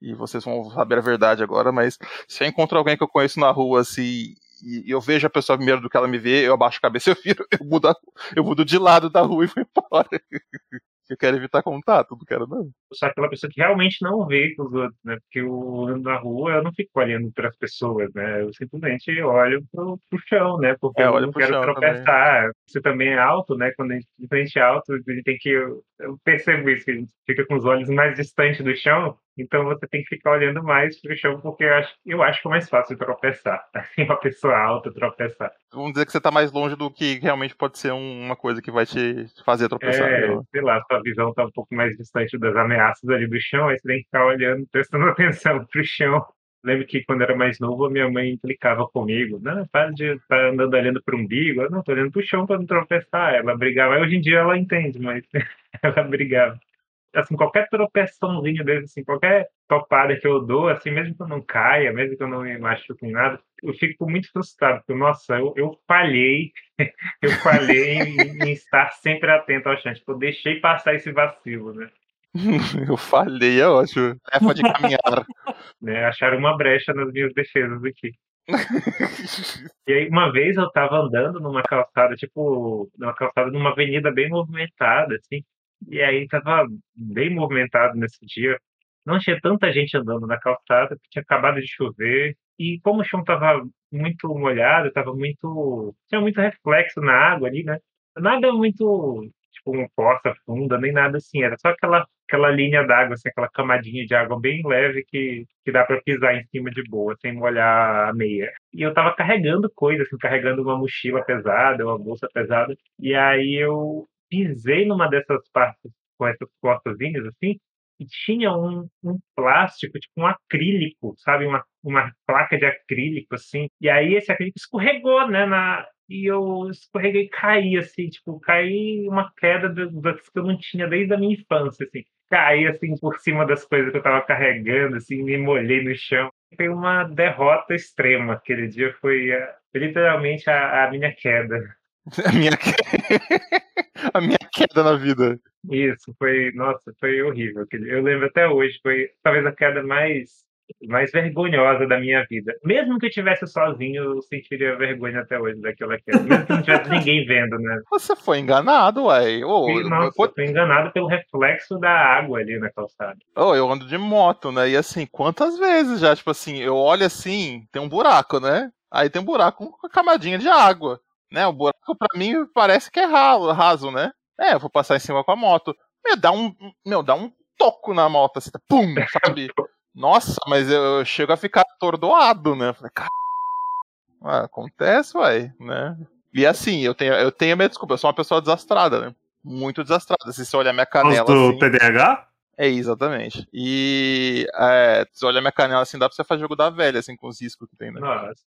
E vocês vão saber a verdade agora, mas se eu encontro alguém que eu conheço na rua, assim, e, eu vejo a pessoa primeiro do que ela me vê, eu abaixo a cabeça, eu viro, eu mudo, eu mudo de lado da rua e vou embora. eu quero evitar contato, não quero não. Eu sou aquela pessoa que realmente não vê os outros, né? Porque eu na rua, eu não fico olhando para as pessoas, né? Eu simplesmente olho pro, pro chão, né? Porque é, eu não quero tropeçar. Também. Você também é alto, né? Quando a gente, a gente é alto, a gente tem que... Eu percebo isso, que a gente fica com os olhos mais distantes do chão, então você tem que ficar olhando mais para o chão, porque eu acho, eu acho que é mais fácil tropeçar. Assim, uma pessoa alta tropeçar. Vamos dizer que você está mais longe do que realmente pode ser uma coisa que vai te fazer tropeçar. É, né? sei lá, sua visão está um pouco mais distante das ameaças ali do chão, aí você tem que ficar olhando, prestando atenção para o chão. Lembro que quando era mais novo, a minha mãe implicava comigo. Não, para de estar tá andando olhando para o umbigo. Eu não, estou olhando para o chão para não tropeçar. Ela brigava. Hoje em dia ela entende, mas ela brigava assim, qualquer tropeçãozinho desse, assim, qualquer topada que eu dou, assim, mesmo que eu não caia, mesmo que eu não me machuque em nada, eu fico muito frustrado, porque, nossa, eu, eu falhei, eu falhei em, em, estar sempre atento ao chat. Tipo, eu deixei passar esse vacilo, né? eu falhei, é ótimo. Tarefa de caminhar. né, acharam uma brecha nas minhas defesas aqui. e aí, uma vez eu tava andando numa calçada, tipo, numa calçada numa avenida bem movimentada, assim. E aí tava bem movimentado nesse dia. Não tinha tanta gente andando na calçada, porque tinha acabado de chover. E como o chão tava muito molhado, tava muito. tinha muito reflexo na água ali, né? Nada muito, tipo, uma poça funda, nem nada assim. Era só aquela, aquela linha d'água, assim, aquela camadinha de água bem leve que, que dá para pisar em cima de boa, sem molhar a meia. E eu tava carregando coisas, assim, carregando uma mochila pesada, uma bolsa pesada. E aí eu pisei numa dessas partes com essas portazinhas, assim, e tinha um, um, plástico, tipo um acrílico, sabe? Uma, uma placa de acrílico, assim. E aí esse acrílico escorregou, né? Na, e eu escorreguei e caí, assim, tipo, caí uma queda das que eu não tinha desde a minha infância, assim. Caí, assim, por cima das coisas que eu tava carregando, assim, me molhei no chão. Foi uma derrota extrema. Aquele dia foi uh, literalmente a, a minha queda. A minha, a minha queda na vida. Isso, foi, nossa, foi horrível. Eu lembro até hoje, foi talvez a queda mais mais vergonhosa da minha vida. Mesmo que eu estivesse sozinho, eu sentiria vergonha até hoje daquela queda. Mesmo que não tivesse ninguém vendo, né? Você foi enganado, ué. Oh, Sim, nossa, eu fui enganado pelo reflexo da água ali na calçada. Oh, eu ando de moto, né? E assim, quantas vezes já, tipo assim, eu olho assim, tem um buraco, né? Aí tem um buraco com uma camadinha de água né? O buraco para mim parece que é raso, raso, né? É, eu vou passar em cima com a moto. Meu, dá um, meu, dá um toco na moto, assim, pum, sabe? Nossa, mas eu chego a ficar atordoado, né? falei, cara, ah, acontece, uai, né? E assim, eu tenho, eu tenho minha desculpa, eu sou uma pessoa desastrada, né? Muito desastrada. Se você olhar minha canela. do assim, TDAH? É, exatamente. E é, se você olhar minha canela assim, dá pra você fazer jogo da velha, assim, com os riscos que tem, né? Nossa.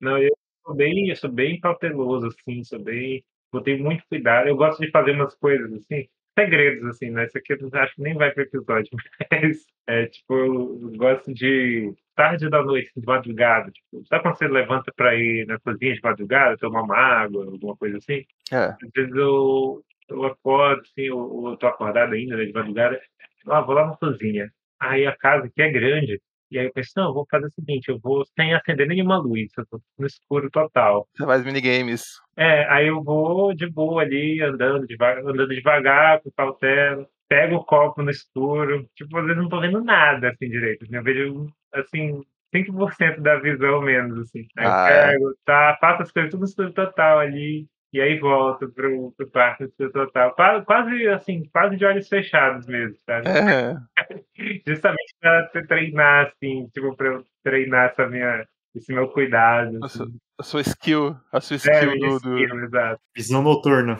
Não, eu sou bem, eu sou bem cauteloso, assim, sou bem. Eu tenho muito cuidado. Eu gosto de fazer umas coisas assim, segredos, assim, né? Isso aqui eu acho que nem vai pro episódio, mas é tipo, eu gosto de tarde da noite, de madrugada. Tipo, sabe quando você levanta para ir na cozinha de madrugada, tomar uma água, alguma coisa assim? É. Às vezes eu, eu acordo, assim, eu, eu tô acordado ainda, né, de madrugada, ah, vou lá na cozinha. Aí a casa que é grande, e aí eu pensei, não, eu vou fazer o seguinte, eu vou sem acender nenhuma luz, eu tô no escuro total. Você faz minigames. É, aí eu vou de boa ali, andando devagar, andando devagar, com cautela, pego o copo no escuro, tipo, às vezes não tô vendo nada, assim, direito, assim, eu vejo, assim, 5% da visão menos, assim. Aí ah, eu é. pego, é. tá, faço as coisas tudo no escuro total ali, e aí volto pro, pro quarto do total. Quase, assim, quase de olhos fechados mesmo, sabe? É. Justamente pra treinar, assim, tipo, pra eu treinar essa minha, esse meu cuidado. A, sua, assim. a sua skill, a sua skill, é, do, skill do... Exato. Visão noturna.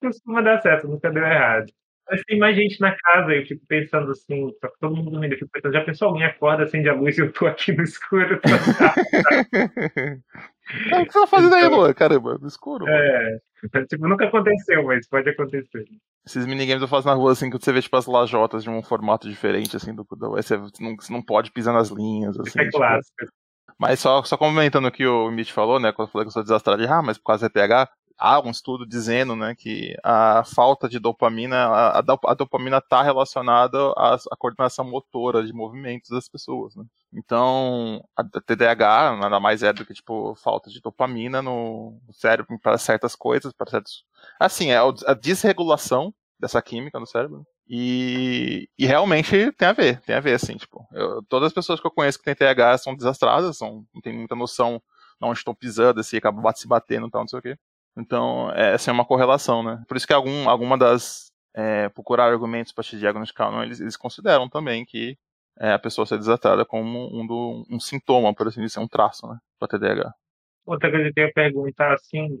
Costuma dar certo, nunca deu errado. Mas tem mais gente na casa, eu fico pensando assim, tá todo mundo dormindo, eu fico pensando, já pensou alguém acorda, acende a luz e eu tô aqui no escuro? É, o que você tá fazendo aí, Lua? Caramba, no escuro. É, tipo, nunca aconteceu, mas pode acontecer. Esses minigames eu faço na rua, assim, que você vê, tipo, as lajotas de um formato diferente, assim, do, do você, não, você não pode pisar nas linhas, assim. É tipo, clássico. Mas só, só comentando o que o Mitch falou, né, quando eu falei que eu sou desastrado, ah, mas por causa do ETH, há um estudo dizendo né, que a falta de dopamina, a, a dopamina está relacionada à, à, coordenação motora de movimentos das pessoas. Né? Então, a TDAH nada mais é do que tipo falta de dopamina no cérebro para certas coisas, para certos. Assim, é a desregulação dessa química no cérebro. E, e, realmente tem a ver, tem a ver, assim, tipo, eu, todas as pessoas que eu conheço que têm TDAH são desastradas, são, não tem muita noção de onde estão pisando, assim, acabam se batendo e tal, não sei o quê. Então, é, essa é uma correlação, né? Por isso que algum, alguma das. É, procurar argumentos para te diagnosticar, não, eles, eles consideram também que é, a pessoa ser desatada como um, do, um sintoma, por assim dizer, um traço, né? Para TDAH. Outra coisa que eu ia perguntar, assim,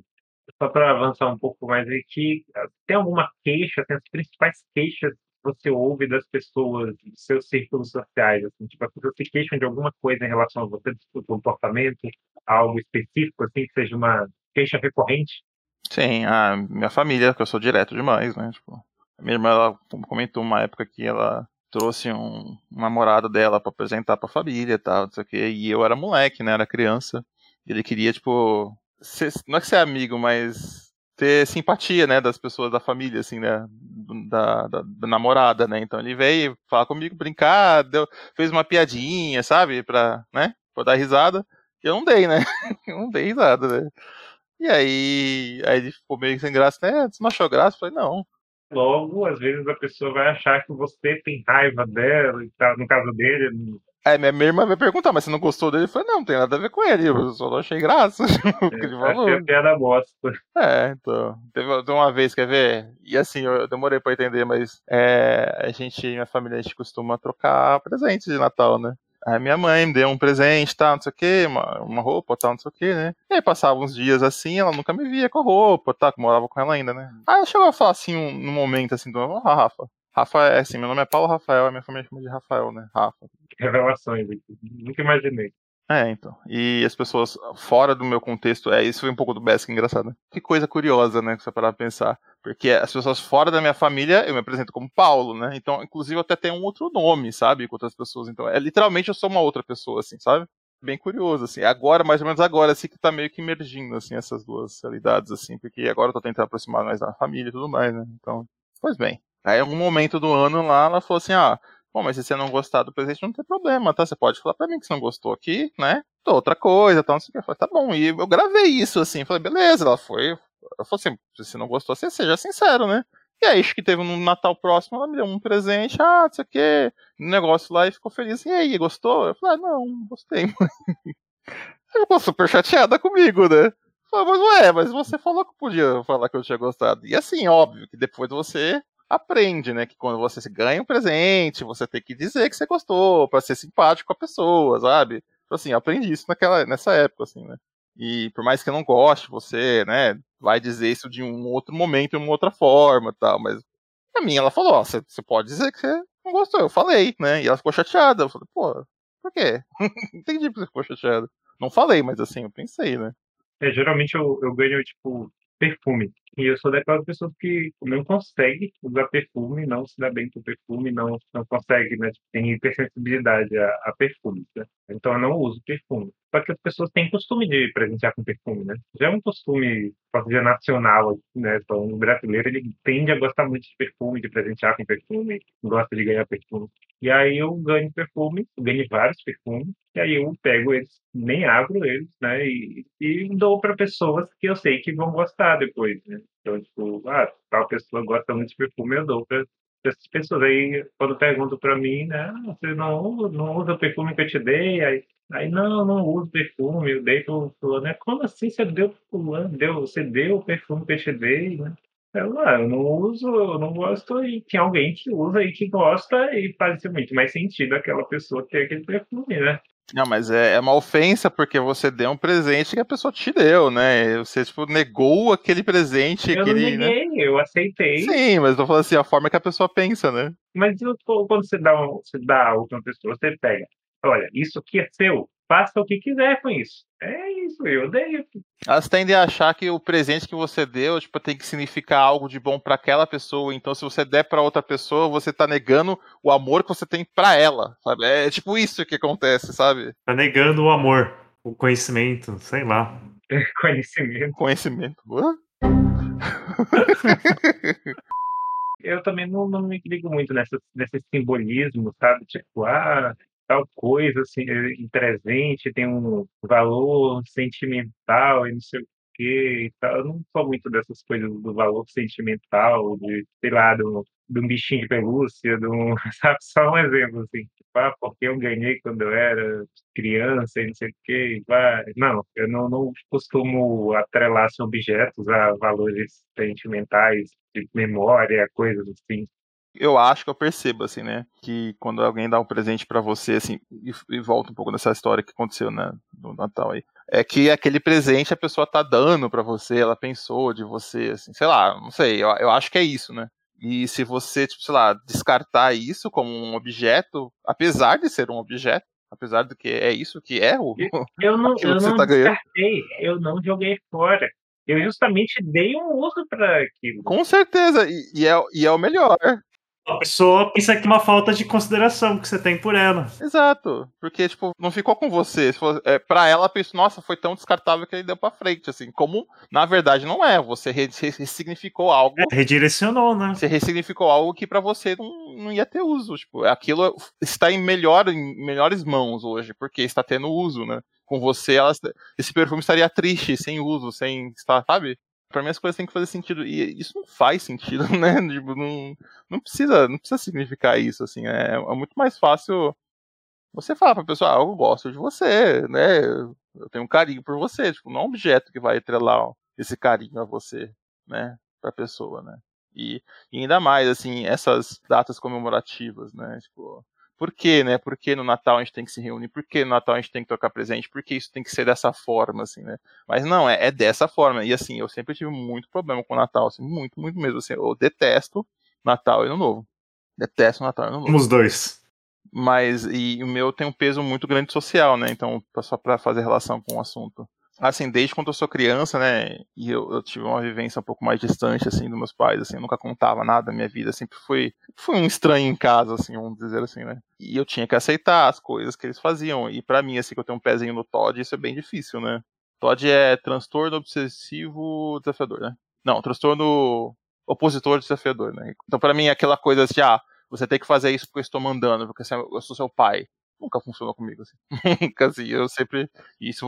só para avançar um pouco mais aqui, tem alguma queixa, tem as principais queixas que você ouve das pessoas, dos seus círculos sociais, assim, tipo, as pessoas se queixam de alguma coisa em relação a você, do seu comportamento, algo específico, assim, que seja uma queixa recorrente? Sim, a minha família, que eu sou direto demais, né? Tipo, a minha irmã ela comentou uma época que ela trouxe um, namorado dela para apresentar para a família e tal, não sei o quê, e eu era moleque, né? Era criança. Ele queria, tipo, ser, não é que ser amigo, mas ter simpatia, né, das pessoas da família, assim, né, da, da, da, namorada, né, então ele veio falar comigo, brincar, deu, fez uma piadinha, sabe, pra, né, pra dar risada, eu não dei, né, eu não dei risada, né, e aí, aí ele ficou meio sem graça, né, você não achou graça? Eu falei, não. Logo, às vezes a pessoa vai achar que você tem raiva dela e tal, no caso dele, é, minha, minha irmã vai perguntar, mas você não gostou dele? Eu falei, não, não tem nada a ver com ele, eu só não achei graça. É. Achei a piada bosta. É, então. Teve, teve, uma vez, quer ver? E assim, eu demorei pra entender, mas é, a gente, minha família, a gente costuma trocar presentes de Natal, né? Aí minha mãe me deu um presente, tal, não sei o que, uma, uma roupa, tal, não sei o que, né? E aí passava uns dias assim, ela nunca me via com a roupa, tá, que morava com ela ainda, né? Aí ela chegou a falar assim, um, num momento assim, do, ah, Rafa, Rafa é assim, meu nome é Paulo Rafael, a minha família chama de Rafael, né? Rafa. Revelações, nunca imaginei. É, então. E as pessoas fora do meu contexto, é isso foi um pouco do é engraçado. Que coisa curiosa, né, que você parar pra pensar. Porque as pessoas fora da minha família, eu me apresento como Paulo, né? Então, inclusive, eu até tenho um outro nome, sabe, com outras pessoas. Então, é literalmente eu sou uma outra pessoa, assim, sabe? Bem curioso, assim. Agora, mais ou menos agora, assim, que tá meio que emergindo, assim, essas duas realidades, assim. Porque agora eu tô tentando aproximar mais da família e tudo mais, né? Então, pois bem. Aí, em algum momento do ano lá, ela falou assim: ah, bom, mas se você não gostar do presente, não tem problema, tá? Você pode falar pra mim que você não gostou aqui, né? Outra coisa, tal, não sei o que. Eu falei, tá bom. E eu gravei isso, assim. Falei, beleza. Ela foi. Ela falou assim: se você não gostou, você seja sincero, né? E aí, acho que teve um Natal próximo, ela me deu um presente, ah, não sei o que, um negócio lá e ficou feliz. E aí, gostou? Eu falei, ah, não, gostei, mãe. Ela ficou super chateada comigo, né? falei, mas ué, mas você falou que podia falar que eu tinha gostado. E assim, óbvio que depois você aprende, né? Que quando você ganha um presente, você tem que dizer que você gostou, para ser simpático com a pessoa, sabe? Então, assim, aprendi isso naquela, nessa época, assim, né? E por mais que eu não goste, você, né, vai dizer isso de um outro momento, de uma outra forma tal, mas a mim ela falou, ó, você pode dizer que você não gostou, eu falei, né? E ela ficou chateada. Eu falei, pô, por quê? Entendi porque você ficou chateada. Não falei, mas assim, eu pensei, né? É, geralmente eu, eu ganho, tipo, perfume. E eu sou daquelas pessoas que não consegue usar perfume, não se dá bem com perfume, não, não consegue, né? Tipo, tem hipersensibilidade a, a perfume, né? Então eu não uso perfume. Só que as pessoas têm costume de presentear com perfume, né? Já é um costume, dizer, nacional, né? Então o brasileiro, ele tende a gostar muito de perfume, de presentear com perfume, gosta de ganhar perfume. E aí eu ganho perfume, ganho vários perfumes, e aí eu pego eles, nem abro eles, né? E, e dou para pessoas que eu sei que vão gostar depois, né? Então, tipo, ah, tal pessoa gosta muito de perfume, eu dou para essas pessoas. Aí, quando perguntam para mim, né? Ah, você não, não usa o perfume que eu te dei? Aí, aí não, não uso perfume, eu dei pro fulano. né como assim você deu pro fulano? Deu, você deu o perfume que eu te dei, né? Eu, ah, eu não uso, eu não gosto, e tem alguém que usa e que gosta, e faz muito mais sentido aquela pessoa ter aquele perfume, né? Não, mas é, é, uma ofensa porque você deu um presente que a pessoa te deu, né? Você, tipo, negou aquele presente. Eu aquele, não neguei, né? eu aceitei. Sim, mas eu falando assim, a forma que a pessoa pensa, né? Mas quando você dá, você dá a outra pessoa, você pega, olha, isso aqui é seu, faça o que quiser com isso. É isso, eu odeio. Elas tendem a achar que o presente que você deu, tipo, tem que significar algo de bom para aquela pessoa. Então, se você der para outra pessoa, você tá negando o amor que você tem para ela, sabe? É tipo isso que acontece, sabe? Tá negando o amor, o conhecimento, sei lá. conhecimento. Conhecimento. eu também não, não me ligo muito nessa, nesse simbolismo, sabe? Tipo, ah, tal coisa assim, em presente tem um valor sentimental e não sei o quê e tal. Eu não sou muito dessas coisas do valor sentimental, de, sei lá, do, um bichinho de pelúcia, um, sabe? Só um exemplo, assim. Tipo, ah, porque eu ganhei quando eu era criança e não sei o quê. Vai. Não, eu não, não costumo atrelar objetos a valores sentimentais, de memória, coisas assim eu acho que eu percebo, assim, né? Que quando alguém dá um presente para você, assim, e, e, volta um pouco nessa história que aconteceu, né, no Natal aí, é que aquele presente a pessoa tá dando para você, ela pensou de você, assim, sei lá, não sei, eu, eu acho que é isso, né? E se você, tipo, sei lá, descartar isso como um objeto, apesar de ser um objeto, apesar do que é isso que é o eu não, eu não tá descartei, eu não joguei fora. Eu justamente dei um uso para aquilo. Com certeza, e, e, é, e é o melhor. A pessoa pensa que é uma falta de consideração que você tem por ela. Exato. Porque, tipo, não ficou com você. É, pra ela, pensou, nossa, foi tão descartável que ele deu pra frente, assim. Como, na verdade, não é. Você ressignificou algo. É, redirecionou, né? Você ressignificou algo que para você não, não ia ter uso. Tipo, aquilo está em, melhor, em melhores mãos hoje, porque está tendo uso, né? Com você, ela, esse perfume estaria triste, sem uso, sem estar, sabe? Para mim as coisas têm que fazer sentido. E isso não faz sentido, né? Tipo, não, não precisa, não precisa significar isso, assim. É, é muito mais fácil você falar pra pessoa, ah, eu gosto de você, né? Eu tenho um carinho por você. Tipo, não é um objeto que vai entrelar esse carinho a você, né? Pra pessoa, né? E, e ainda mais, assim, essas datas comemorativas, né? Tipo, por que, né? Por que no Natal a gente tem que se reunir? Por que no Natal a gente tem que tocar presente? Por que isso tem que ser dessa forma, assim, né? Mas não, é, é dessa forma. E assim, eu sempre tive muito problema com o Natal, assim, muito, muito mesmo. Assim, eu detesto Natal e Ano Novo. Detesto Natal e Ano Novo. Os dois. Mas, e o meu tem um peso muito grande social, né? Então, só para fazer relação com o assunto assim, desde quando eu sou criança, né, e eu, eu, tive uma vivência um pouco mais distante, assim, dos meus pais, assim, eu nunca contava nada da minha vida, sempre fui, fui um estranho em casa, assim, vamos dizer assim, né, e eu tinha que aceitar as coisas que eles faziam, e para mim, assim, que eu tenho um pezinho no Todd, isso é bem difícil, né. Todd é transtorno obsessivo desafiador, né. Não, transtorno opositor desafiador, né. Então, para mim, é aquela coisa assim, ah, você tem que fazer isso porque eu estou mandando, porque eu sou seu pai nunca funcionou comigo, assim. Nunca, assim, eu sempre. E se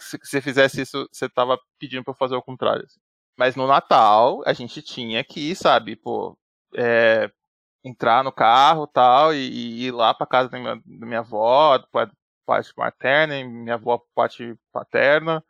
se, você fizesse isso, você tava pedindo pra eu fazer o contrário. Assim. Mas no Natal, a gente tinha que, sabe, pô, é, entrar no carro tal, e, e ir lá pra casa da minha, da minha avó, parte materna, e minha avó parte paterna,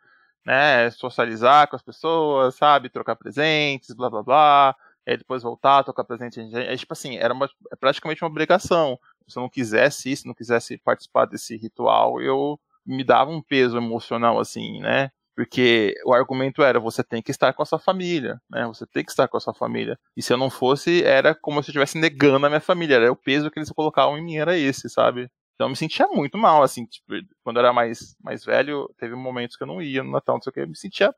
né, socializar com as pessoas, sabe, trocar presentes, blá blá blá, e depois voltar, trocar presente, é, tipo assim, era uma, é praticamente uma obrigação se eu não quisesse isso, não quisesse participar desse ritual, eu me dava um peso emocional assim, né? Porque o argumento era você tem que estar com a sua família, né? Você tem que estar com a sua família. E se eu não fosse, era como se eu estivesse negando a minha família. Era o peso que eles colocavam em mim era esse, sabe? Então eu me sentia muito mal, assim, tipo, quando eu era mais, mais velho, teve momentos que eu não ia no Natal, não sei o que, eu me sentia,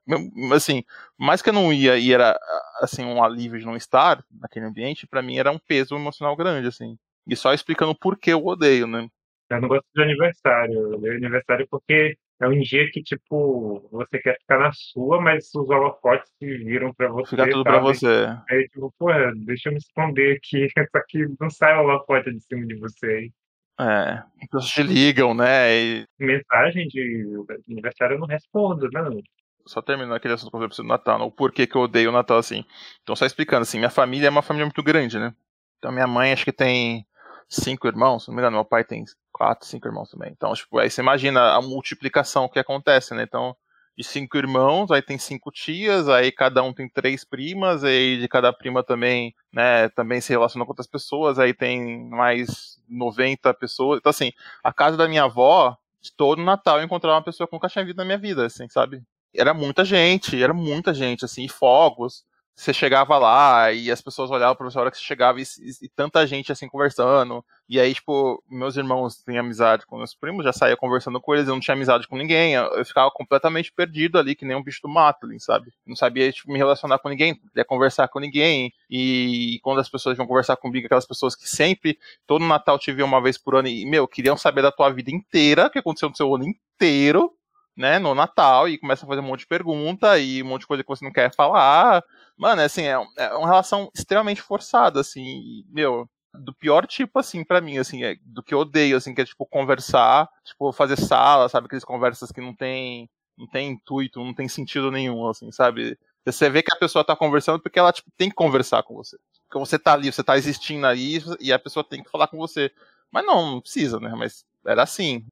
assim, mais que eu não ia e era, assim, um alívio de não estar naquele ambiente, para mim era um peso emocional grande, assim. E só explicando por que eu odeio, né? Eu não gosto de aniversário. Eu odeio aniversário porque é um dia que, tipo, você quer ficar na sua, mas os holofotes se viram pra você. Fica tudo pra você. Aí, tipo, pô, deixa eu me esconder aqui. Só que não sai o holofote de cima de você. É, pessoas te ligam, né? E... Mensagem de aniversário eu não respondo, não. Só terminando aquele assunto eu preciso do Natal, o porquê que eu odeio o Natal assim. Então, só explicando, assim, minha família é uma família muito grande, né? Então, minha mãe acho que tem cinco irmãos, se não me engano, meu pai tem quatro, cinco irmãos também. Então, tipo, aí você imagina a multiplicação que acontece, né? Então, de cinco irmãos, aí tem cinco tias, aí cada um tem três primas, aí de cada prima também, né, também se relaciona com outras pessoas, aí tem mais 90 pessoas. Então, assim, a casa da minha avó, todo Natal eu encontrava uma pessoa que nunca tinha visto na minha vida, assim, sabe? Era muita gente, era muita gente, assim, fogos você chegava lá e as pessoas olhavam pra você a hora que você chegava e, e, e, tanta gente assim conversando. E aí, tipo, meus irmãos têm amizade com meus primos, já saía conversando com eles, eu não tinha amizade com ninguém. Eu, eu ficava completamente perdido ali, que nem um bicho do mato, sabe? Não sabia, tipo, me relacionar com ninguém, não conversar com ninguém. E quando as pessoas iam conversar comigo, aquelas pessoas que sempre, todo Natal te viam uma vez por ano e, meu, queriam saber da tua vida inteira, o que aconteceu no seu ano inteiro né, no Natal e começa a fazer um monte de pergunta e um monte de coisa que você não quer falar. Mano, é assim, é, é uma relação extremamente forçada, assim, e, meu, do pior tipo, assim, para mim, assim, é, do que eu odeio, assim, que é, tipo, conversar, tipo, fazer sala, sabe, aquelas conversas que não tem, não tem intuito, não tem sentido nenhum, assim, sabe? Você vê que a pessoa tá conversando porque ela, tipo, tem que conversar com você. Porque você tá ali, você tá existindo aí e a pessoa tem que falar com você. Mas não, não precisa, né? Mas era assim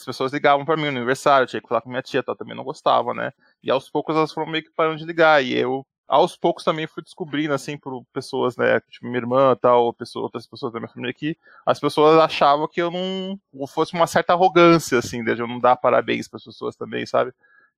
as pessoas ligavam para mim no aniversário, eu tinha que falar com minha tia, ela também não gostava, né? E aos poucos elas foram meio que parando de ligar. E eu, aos poucos, também fui descobrindo, assim, por pessoas, né? Tipo, minha irmã tal, pessoa, outras pessoas da minha família aqui, as pessoas achavam que eu não. fosse uma certa arrogância, assim, de eu não dar parabéns para as pessoas também, sabe?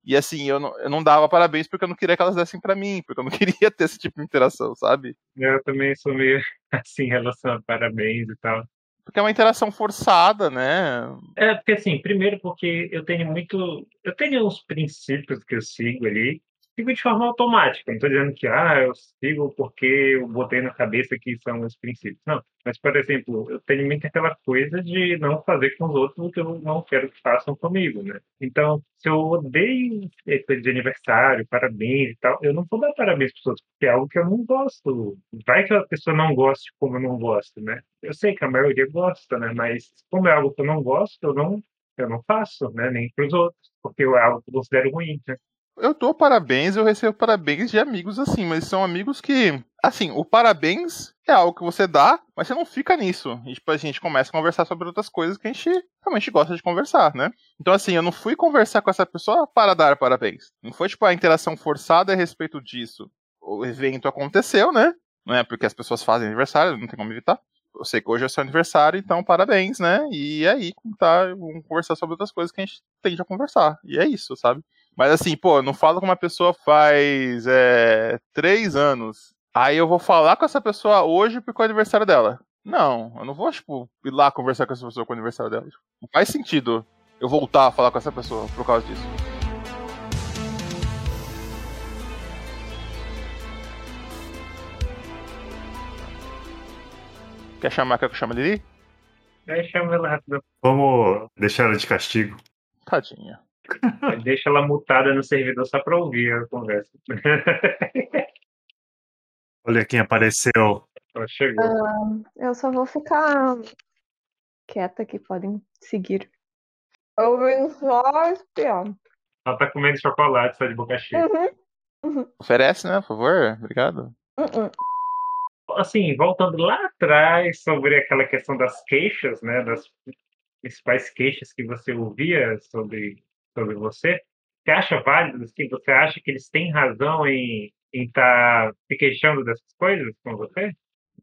E assim, eu não, eu não dava parabéns porque eu não queria que elas dessem para mim, porque eu não queria ter esse tipo de interação, sabe? Eu também sou meio assim em relação a parabéns e tal. Porque é uma interação forçada, né? É, porque assim, primeiro porque eu tenho muito. Eu tenho uns princípios que eu sigo ali, sigo de forma automática. Não estou dizendo que ah, eu sigo porque eu botei na cabeça que são os princípios. Não. Mas, por exemplo, eu tenho muito aquela coisa de não fazer com os outros o que eu não quero que façam comigo, né? Então, se eu odeio coisa de aniversário, parabéns e tal, eu não vou dar parabéns para pessoas, porque é algo que eu não gosto. Vai que a pessoa não goste como eu não gosto, né? Eu sei que a maioria gosta, né? Mas como é algo que eu não gosto, eu não eu não faço, né? Nem para os outros, porque é algo que eu considero ruim. Né? Eu dou parabéns, eu recebo parabéns de amigos assim, mas são amigos que. Assim, o parabéns é algo que você dá, mas você não fica nisso. E tipo, a gente começa a conversar sobre outras coisas que a gente realmente gosta de conversar, né? Então, assim, eu não fui conversar com essa pessoa para dar parabéns. Não foi, tipo, a interação forçada a respeito disso. O evento aconteceu, né? Não é porque as pessoas fazem aniversário, não tem como evitar eu sei que hoje é seu aniversário, então parabéns, né? E aí, tá, vamos conversar sobre outras coisas que a gente tende a conversar. E é isso, sabe? Mas assim, pô, não falo com uma pessoa faz é, três anos. Aí eu vou falar com essa pessoa hoje porque é o aniversário dela. Não, eu não vou, tipo, ir lá conversar com essa pessoa com o aniversário dela. Não faz sentido eu voltar a falar com essa pessoa por causa disso. Quer chamar, quer que eu chame Lili? É, chama ela rápido. Vamos deixar ela de castigo. Tadinha. Deixa ela mutada no servidor só pra ouvir a conversa. Olha quem apareceu. Ela chegou. Ah, eu só vou ficar quieta que podem seguir. Eu vim só espiar. Ela tá comendo chocolate, só de boca cheia. Uhum. Uhum. Oferece, né? Por favor. Obrigado. Uhum. Assim, voltando lá atrás sobre aquela questão das queixas, né? Das principais queixas que você ouvia sobre, sobre você. Você acha válido? Assim, você acha que eles têm razão em estar tá se queixando dessas coisas com você?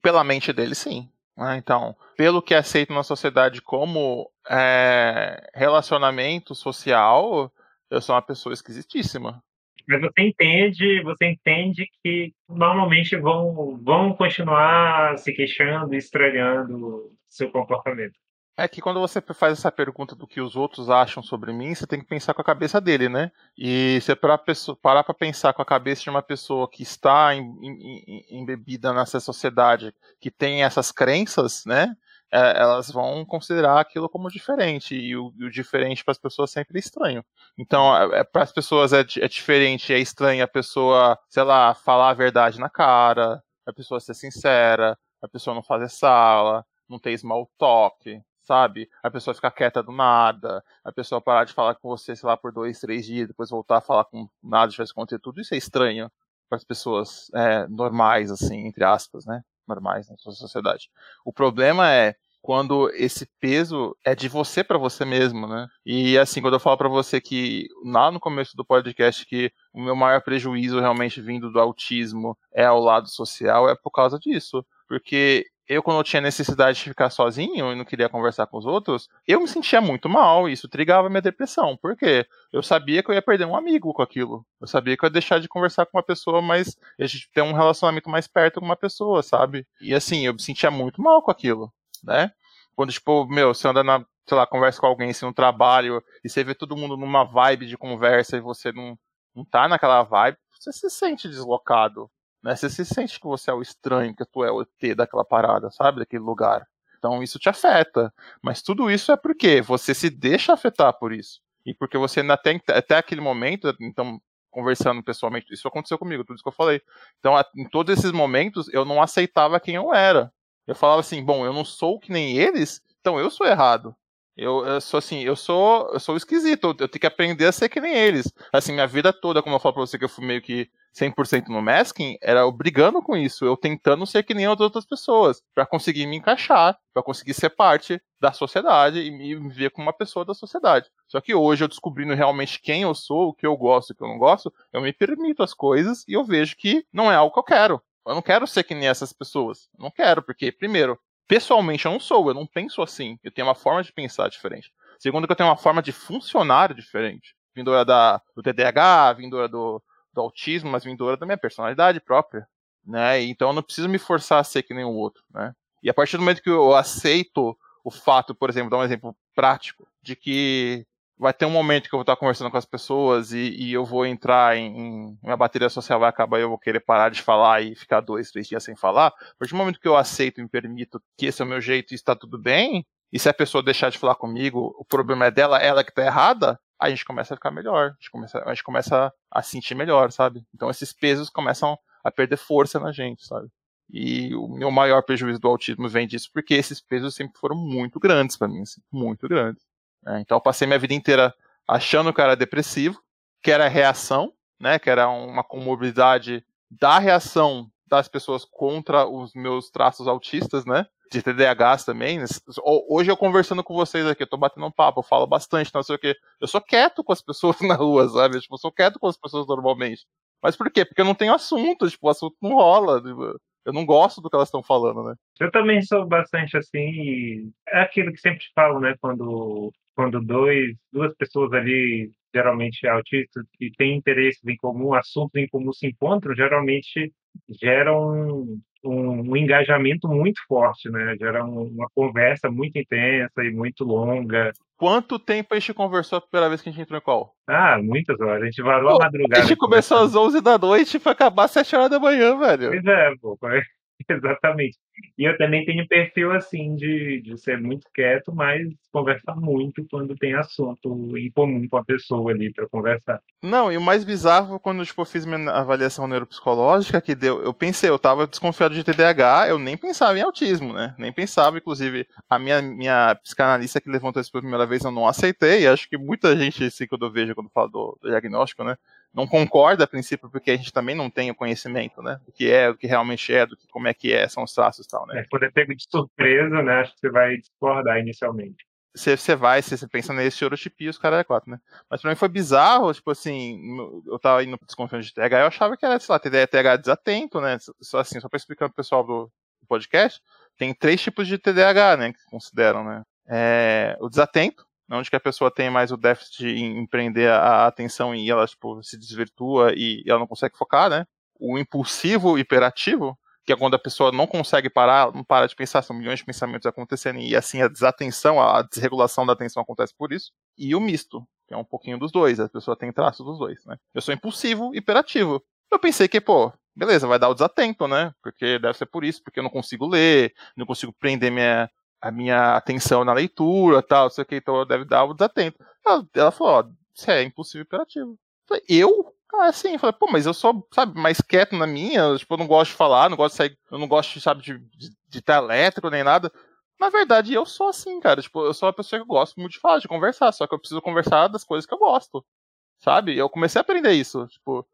Pela mente deles, sim. Ah, então, pelo que é aceito na sociedade como é, relacionamento social, eu sou uma pessoa esquisitíssima. Mas você entende, você entende que normalmente vão, vão continuar se queixando e estranhando seu comportamento. É que quando você faz essa pergunta do que os outros acham sobre mim, você tem que pensar com a cabeça dele, né? E se é parar para pensar com a cabeça de uma pessoa que está embebida nessa sociedade, que tem essas crenças, né? é, elas vão considerar aquilo como diferente e o, o diferente para as pessoas sempre é estranho. Então, é, é para as pessoas é, é diferente, é estranho a pessoa, sei lá, falar a verdade na cara, a pessoa ser sincera, a pessoa não fazer sala, não ter small talk, sabe? A pessoa ficar quieta do nada, a pessoa parar de falar com você, sei lá, por dois, três dias, depois voltar a falar com nada, tivesse acontecer tudo isso é estranho para as pessoas é, normais, assim, entre aspas, né? normais na sua sociedade. O problema é quando esse peso é de você para você mesmo, né? E assim, quando eu falo para você que lá no começo do podcast que o meu maior prejuízo realmente vindo do autismo é ao lado social, é por causa disso. Porque eu, quando eu tinha necessidade de ficar sozinho e não queria conversar com os outros, eu me sentia muito mal e isso trigava minha depressão. Por quê? Eu sabia que eu ia perder um amigo com aquilo. Eu sabia que eu ia deixar de conversar com uma pessoa, mas a gente ter um relacionamento mais perto com uma pessoa, sabe? E assim, eu me sentia muito mal com aquilo né? Quando, tipo, meu, você anda na, sei lá, conversa com alguém assim, no trabalho e você vê todo mundo numa vibe de conversa e você não, não tá naquela vibe, você se sente deslocado, né? Você se sente que você é o estranho, que tu é o ET daquela parada, sabe? Daquele lugar. Então isso te afeta. Mas tudo isso é porque você se deixa afetar por isso. E porque você ainda tem, até aquele momento, então, conversando pessoalmente, isso aconteceu comigo, tudo isso que eu falei. Então, em todos esses momentos, eu não aceitava quem eu era. Eu falava assim, bom, eu não sou que nem eles, então eu sou errado. Eu, eu sou assim, eu sou, eu sou esquisito, eu, tenho que aprender a ser que nem eles. Assim, minha vida toda, como eu falo pra você que eu fui meio que 100% no masking, era eu brigando com isso, eu tentando ser que nem as outras pessoas, para conseguir me encaixar, para conseguir ser parte da sociedade e me ver como uma pessoa da sociedade. Só que hoje eu descobrindo realmente quem eu sou, o que eu gosto e o que eu não gosto, eu me permito as coisas e eu vejo que não é algo que eu quero. Eu não quero ser que nem essas pessoas. Eu não quero, porque, primeiro, pessoalmente eu não sou, eu não penso assim. Eu tenho uma forma de pensar diferente. Segundo, que eu tenho uma forma de funcionar diferente. Vindoura da, do TDAH, vindoura do, do autismo, mas vindoura da minha personalidade própria. Né? Então eu não preciso me forçar a ser que nem o outro. Né? E a partir do momento que eu aceito o fato, por exemplo, dar um exemplo prático, de que vai ter um momento que eu vou estar conversando com as pessoas e, e eu vou entrar em, em, Minha bateria social vai acabar e eu vou querer parar de falar e ficar dois, três dias sem falar. A partir do momento que eu aceito e me permito que esse é o meu jeito e está tudo bem, e se a pessoa deixar de falar comigo, o problema é dela, ela que está errada, a gente começa a ficar melhor. A gente começa, a gente começa a sentir melhor, sabe? Então esses pesos começam a perder força na gente, sabe? E o meu maior prejuízo do autismo vem disso porque esses pesos sempre foram muito grandes para mim, assim, muito grandes. É, então eu passei minha vida inteira achando que era depressivo, que era reação, né, que era uma comorbidade da reação das pessoas contra os meus traços autistas, né? De TDAHs também. Né, hoje eu conversando com vocês aqui, eu tô batendo um papo, eu falo bastante, não sei o que. Eu sou quieto com as pessoas na rua, sabe? Tipo, eu sou quieto com as pessoas normalmente. Mas por quê? Porque eu não tenho assunto, tipo, o assunto não rola. Tipo, eu não gosto do que elas estão falando, né? Eu também sou bastante assim. É aquilo que sempre falo, né? Quando quando dois, duas pessoas ali, geralmente autistas, que têm interesses em comum, assuntos em comum se encontram, geralmente geram um, um, um engajamento muito forte, né? Gera um, uma conversa muito intensa e muito longa. Quanto tempo a gente conversou a primeira vez que a gente entrou em qual? Ah, muitas horas. A gente varou a madrugada. A gente começou às 11 da noite e foi acabar às 7 horas da manhã, velho. Pois é, pô. Exatamente. E eu também tenho perfil assim de, de ser muito quieto, mas conversar muito quando tem assunto em comum com a pessoa ali para conversar. Não, e o mais bizarro quando tipo, eu fiz minha avaliação neuropsicológica, que deu, eu pensei, eu tava desconfiado de TDAH, eu nem pensava em autismo, né? Nem pensava, inclusive, a minha, minha psicanalista que levantou isso pela primeira vez eu não aceitei, acho que muita gente, assim, quando eu vejo quando falo do, do diagnóstico, né? Não concorda a princípio porque a gente também não tem o conhecimento, né? Do que é, o que realmente é, do que como é que é, são os traços e tal, né? É, quando é pego de surpresa, né? Acho que você vai discordar inicialmente. Você, você vai, você, você pensa nesse Orotipia, os caras é quatro, né? Mas pra mim foi bizarro, tipo assim, eu tava indo desconfiando de TH, eu achava que era, sei lá, TDAH desatento, né? Só assim, só pra explicar pro pessoal do, do podcast, tem três tipos de TDAH, né? Que consideram, né? É, o desatento, onde que a pessoa tem mais o déficit em prender a atenção e ela tipo, se desvirtua e ela não consegue focar, né? O impulsivo hiperativo, que é quando a pessoa não consegue parar, não para de pensar, são milhões de pensamentos acontecendo e assim a desatenção, a desregulação da atenção acontece por isso. E o misto, que é um pouquinho dos dois, a pessoa tem traços dos dois, né? Eu sou impulsivo, hiperativo. Eu pensei que, pô, beleza, vai dar o desatento, né? Porque deve ser por isso, porque eu não consigo ler, não consigo prender minha, a minha atenção na leitura, tal, sei o que, então deve dar o desatento. Ela, ela falou, ó, isso é impossível imperativo. Eu, assim, falei, pô, mas eu sou, sabe, mais quieto na minha, tipo, eu não gosto de falar, não gosto de sair, eu não gosto, sabe, de, de, de estar elétrico nem nada. Na verdade, eu sou assim, cara, tipo, eu sou uma pessoa que gosto muito de falar, de conversar, só que eu preciso conversar das coisas que eu gosto, sabe? Eu comecei a aprender isso, tipo,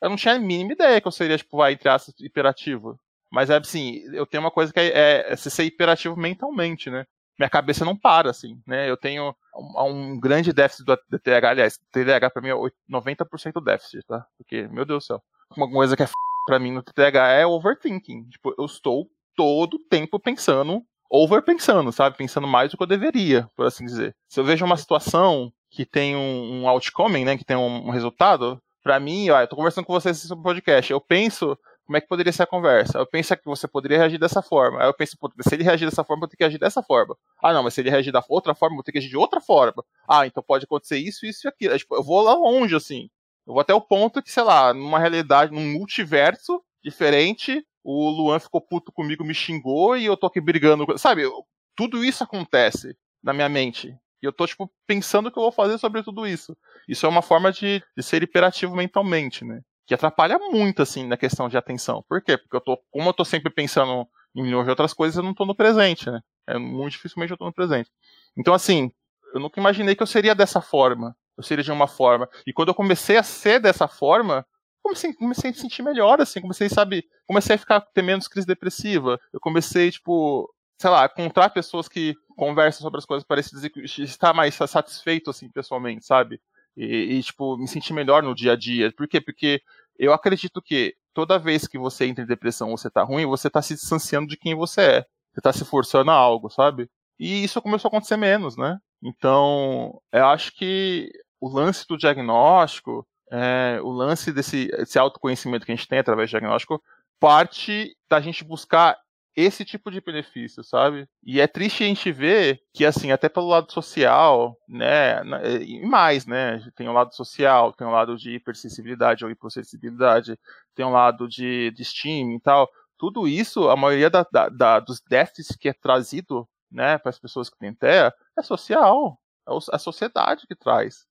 eu não tinha a mínima ideia que eu seria, tipo, vai, entre aspas, hiperativo. Mas é assim, eu tenho uma coisa que é, é, é ser hiperativo mentalmente, né? Minha cabeça não para, assim, né? Eu tenho um, um grande déficit do TDAH, aliás, TDAH pra mim é 90% déficit, tá? Porque, meu Deus do céu, uma coisa que é f... pra mim no TDAH é overthinking. Tipo, eu estou todo tempo pensando, overpensando, sabe? Pensando mais do que eu deveria, por assim dizer. Se eu vejo uma situação que tem um, um outcome, né, que tem um, um resultado, para mim, ó, eu tô conversando com vocês sobre o podcast, eu penso como é que poderia ser a conversa? Eu penso que você poderia reagir dessa forma. Aí eu penso, se ele reagir dessa forma, eu vou ter que agir dessa forma. Ah, não, mas se ele reagir da outra forma, eu vou ter que agir de outra forma. Ah, então pode acontecer isso, isso e aquilo. tipo, eu vou lá longe, assim. Eu vou até o ponto que, sei lá, numa realidade, num multiverso diferente, o Luan ficou puto comigo, me xingou e eu tô aqui brigando. Sabe, eu, tudo isso acontece na minha mente. E eu tô, tipo, pensando o que eu vou fazer sobre tudo isso. Isso é uma forma de, de ser hiperativo mentalmente, né? Que atrapalha muito, assim, na questão de atenção. Por quê? Porque eu tô, como eu tô sempre pensando em milhões de outras coisas, eu não tô no presente, né? É muito dificilmente eu tô no presente. Então, assim, eu nunca imaginei que eu seria dessa forma. Eu seria de uma forma. E quando eu comecei a ser dessa forma, comecei, comecei a sentir melhor, assim, comecei, sabe, comecei a ficar ter menos crise depressiva. Eu comecei, tipo, sei lá, encontrar pessoas que conversam sobre as coisas parecidas e estar mais satisfeito, assim, pessoalmente, sabe? E, e, tipo, me sentir melhor no dia a dia. Por quê? Porque eu acredito que toda vez que você entra em depressão ou você tá ruim, você tá se distanciando de quem você é. Você tá se forçando a algo, sabe? E isso começou a acontecer menos, né? Então, eu acho que o lance do diagnóstico, é, o lance desse, desse autoconhecimento que a gente tem através do diagnóstico, parte da gente buscar esse tipo de benefício, sabe? E é triste a gente ver que, assim, até pelo lado social, né, e mais, né, tem um lado social, tem um lado de hipersensibilidade ou hipossensibilidade, tem um lado de, de estímulo e tal, tudo isso, a maioria da, da, da, dos déficits que é trazido, né, para as pessoas que têm TEA, é social, é a sociedade que traz.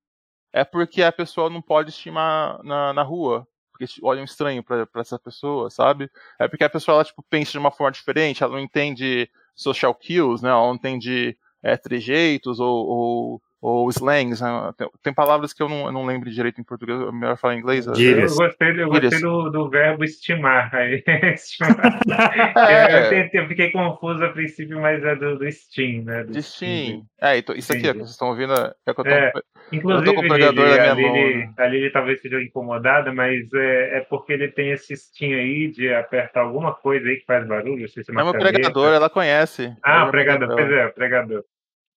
É porque a pessoa não pode estimar na, na rua, porque olham estranho para essa pessoa, sabe? É porque a pessoa ela tipo pensa de uma forma diferente, ela não entende social cues, né? Ela não entende é, trejeitos ou, ou ou slangs, né? tem, tem, palavras que eu não, eu não lembro direito em português, é melhor falar em inglês. Eu gostei, eu gostei do, do, verbo estimar. Aí. estimar. é. eu, eu, fiquei confuso a princípio, mas é do, do Steam, né? Do de Steam. É, então, isso aqui é que vocês estão ouvindo. É que eu tô, é. Inclusive, eu tô com o pregador Lili, na minha mão. Lili, né? a Lili talvez seja incomodada, mas é, é porque ele tem esse Steam aí de apertar alguma coisa aí que faz barulho. Não sei se é, é meu pregador, ela conhece. Ah, o pregador, pois é, o pregador.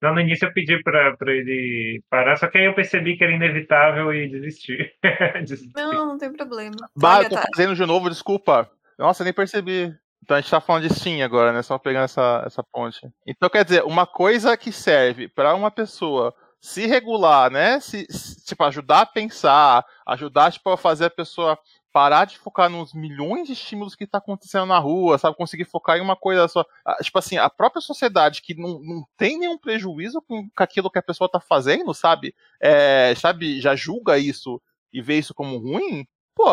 Não, no início eu pedi pra, pra ele parar, só que aí eu percebi que era inevitável e desisti. desisti. Não, não tem problema. Bah, eu tô fazendo de novo, desculpa. Nossa, nem percebi. Então a gente tá falando de sim agora, né? Só pegando essa, essa ponte. Então quer dizer, uma coisa que serve para uma pessoa se regular, né? Se, se, tipo, ajudar a pensar, ajudar tipo, a fazer a pessoa parar de focar nos milhões de estímulos que está acontecendo na rua, sabe? Conseguir focar em uma coisa só. Tipo assim, a própria sociedade que não, não tem nenhum prejuízo com, aquilo que a pessoa está fazendo, sabe? É, sabe, já julga isso e vê isso como ruim, pô,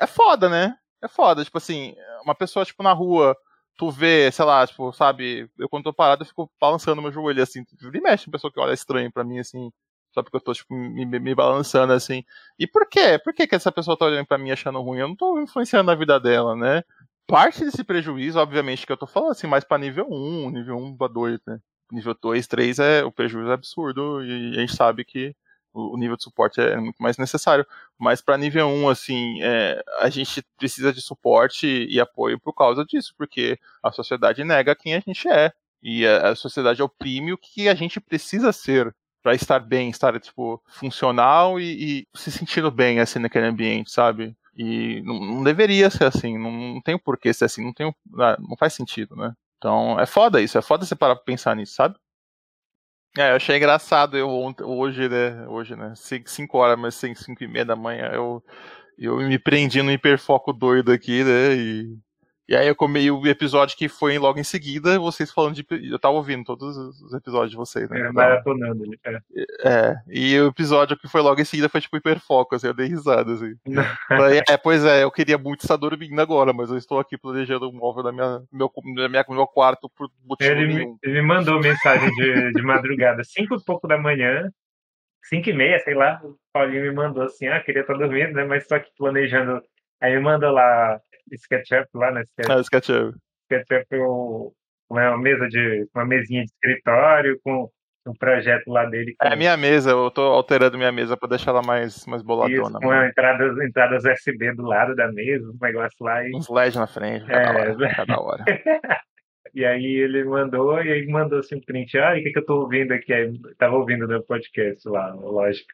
é foda, né? É foda. Tipo assim, uma pessoa, tipo, na rua, tu vê, sei lá, tipo, sabe, eu quando tô parado eu fico balançando meu joelho assim, e mexe uma pessoa que olha estranho para mim, assim, só porque eu tô, tipo, me, me, balançando assim. E por quê? Por que, que essa pessoa tá olhando para mim achando ruim? Eu não tô influenciando a vida dela, né? Parte desse prejuízo, obviamente, que eu tô falando assim, mais pra nível 1, nível 1 pra 2, né? Nível 2, 3 é o prejuízo é absurdo e a gente sabe que o, nível de suporte é muito mais necessário. Mas para nível 1, assim, é, a gente precisa de suporte e apoio por causa disso, porque a sociedade nega quem a gente é. E a, a sociedade oprime o que a gente precisa ser para estar bem, estar, tipo, funcional e, e, se sentindo bem, assim, naquele ambiente, sabe? E não, não deveria ser assim, não, não tem porquê ser assim, não, tem, ah, não faz sentido, né? Então, é foda isso, é foda você parar pra pensar nisso, sabe? É, eu achei engraçado, eu hoje, né, hoje, né, 5 horas, mas 5 e meia da manhã, eu, eu me prendi no hiperfoco doido aqui, né, e e aí eu comi o episódio que foi logo em seguida, vocês falando de. Eu tava ouvindo todos os episódios de vocês, né? É, maratonando ele. É. é. E o episódio que foi logo em seguida foi tipo hiperfoco, assim, eu dei risada, assim. É, pois é, eu queria muito estar dormindo agora, mas eu estou aqui planejando um móvel da minha, meu, da minha, meu quarto por motivo ele nenhum. Me, ele me mandou mensagem de, de madrugada, cinco e pouco da manhã, cinco e meia, sei lá, o Paulinho me mandou assim, ah, queria estar dormindo, né? Mas só que planejando. Aí me manda lá SketchUp lá, né? SketchUp. É, SketchUp. SketchUp é uma mesa de uma mesinha de escritório com um projeto lá dele. É a minha mesa, eu tô alterando minha mesa para deixar ela mais, mais boladona. Isso, com entradas, entradas USB do lado da mesa, um negócio lá. E... Uns LED na frente, cada é... hora. Cada hora. e aí ele mandou, e aí mandou assim um print, ah, o que, que eu tô ouvindo aqui? Aí, tava ouvindo no podcast lá, lógico,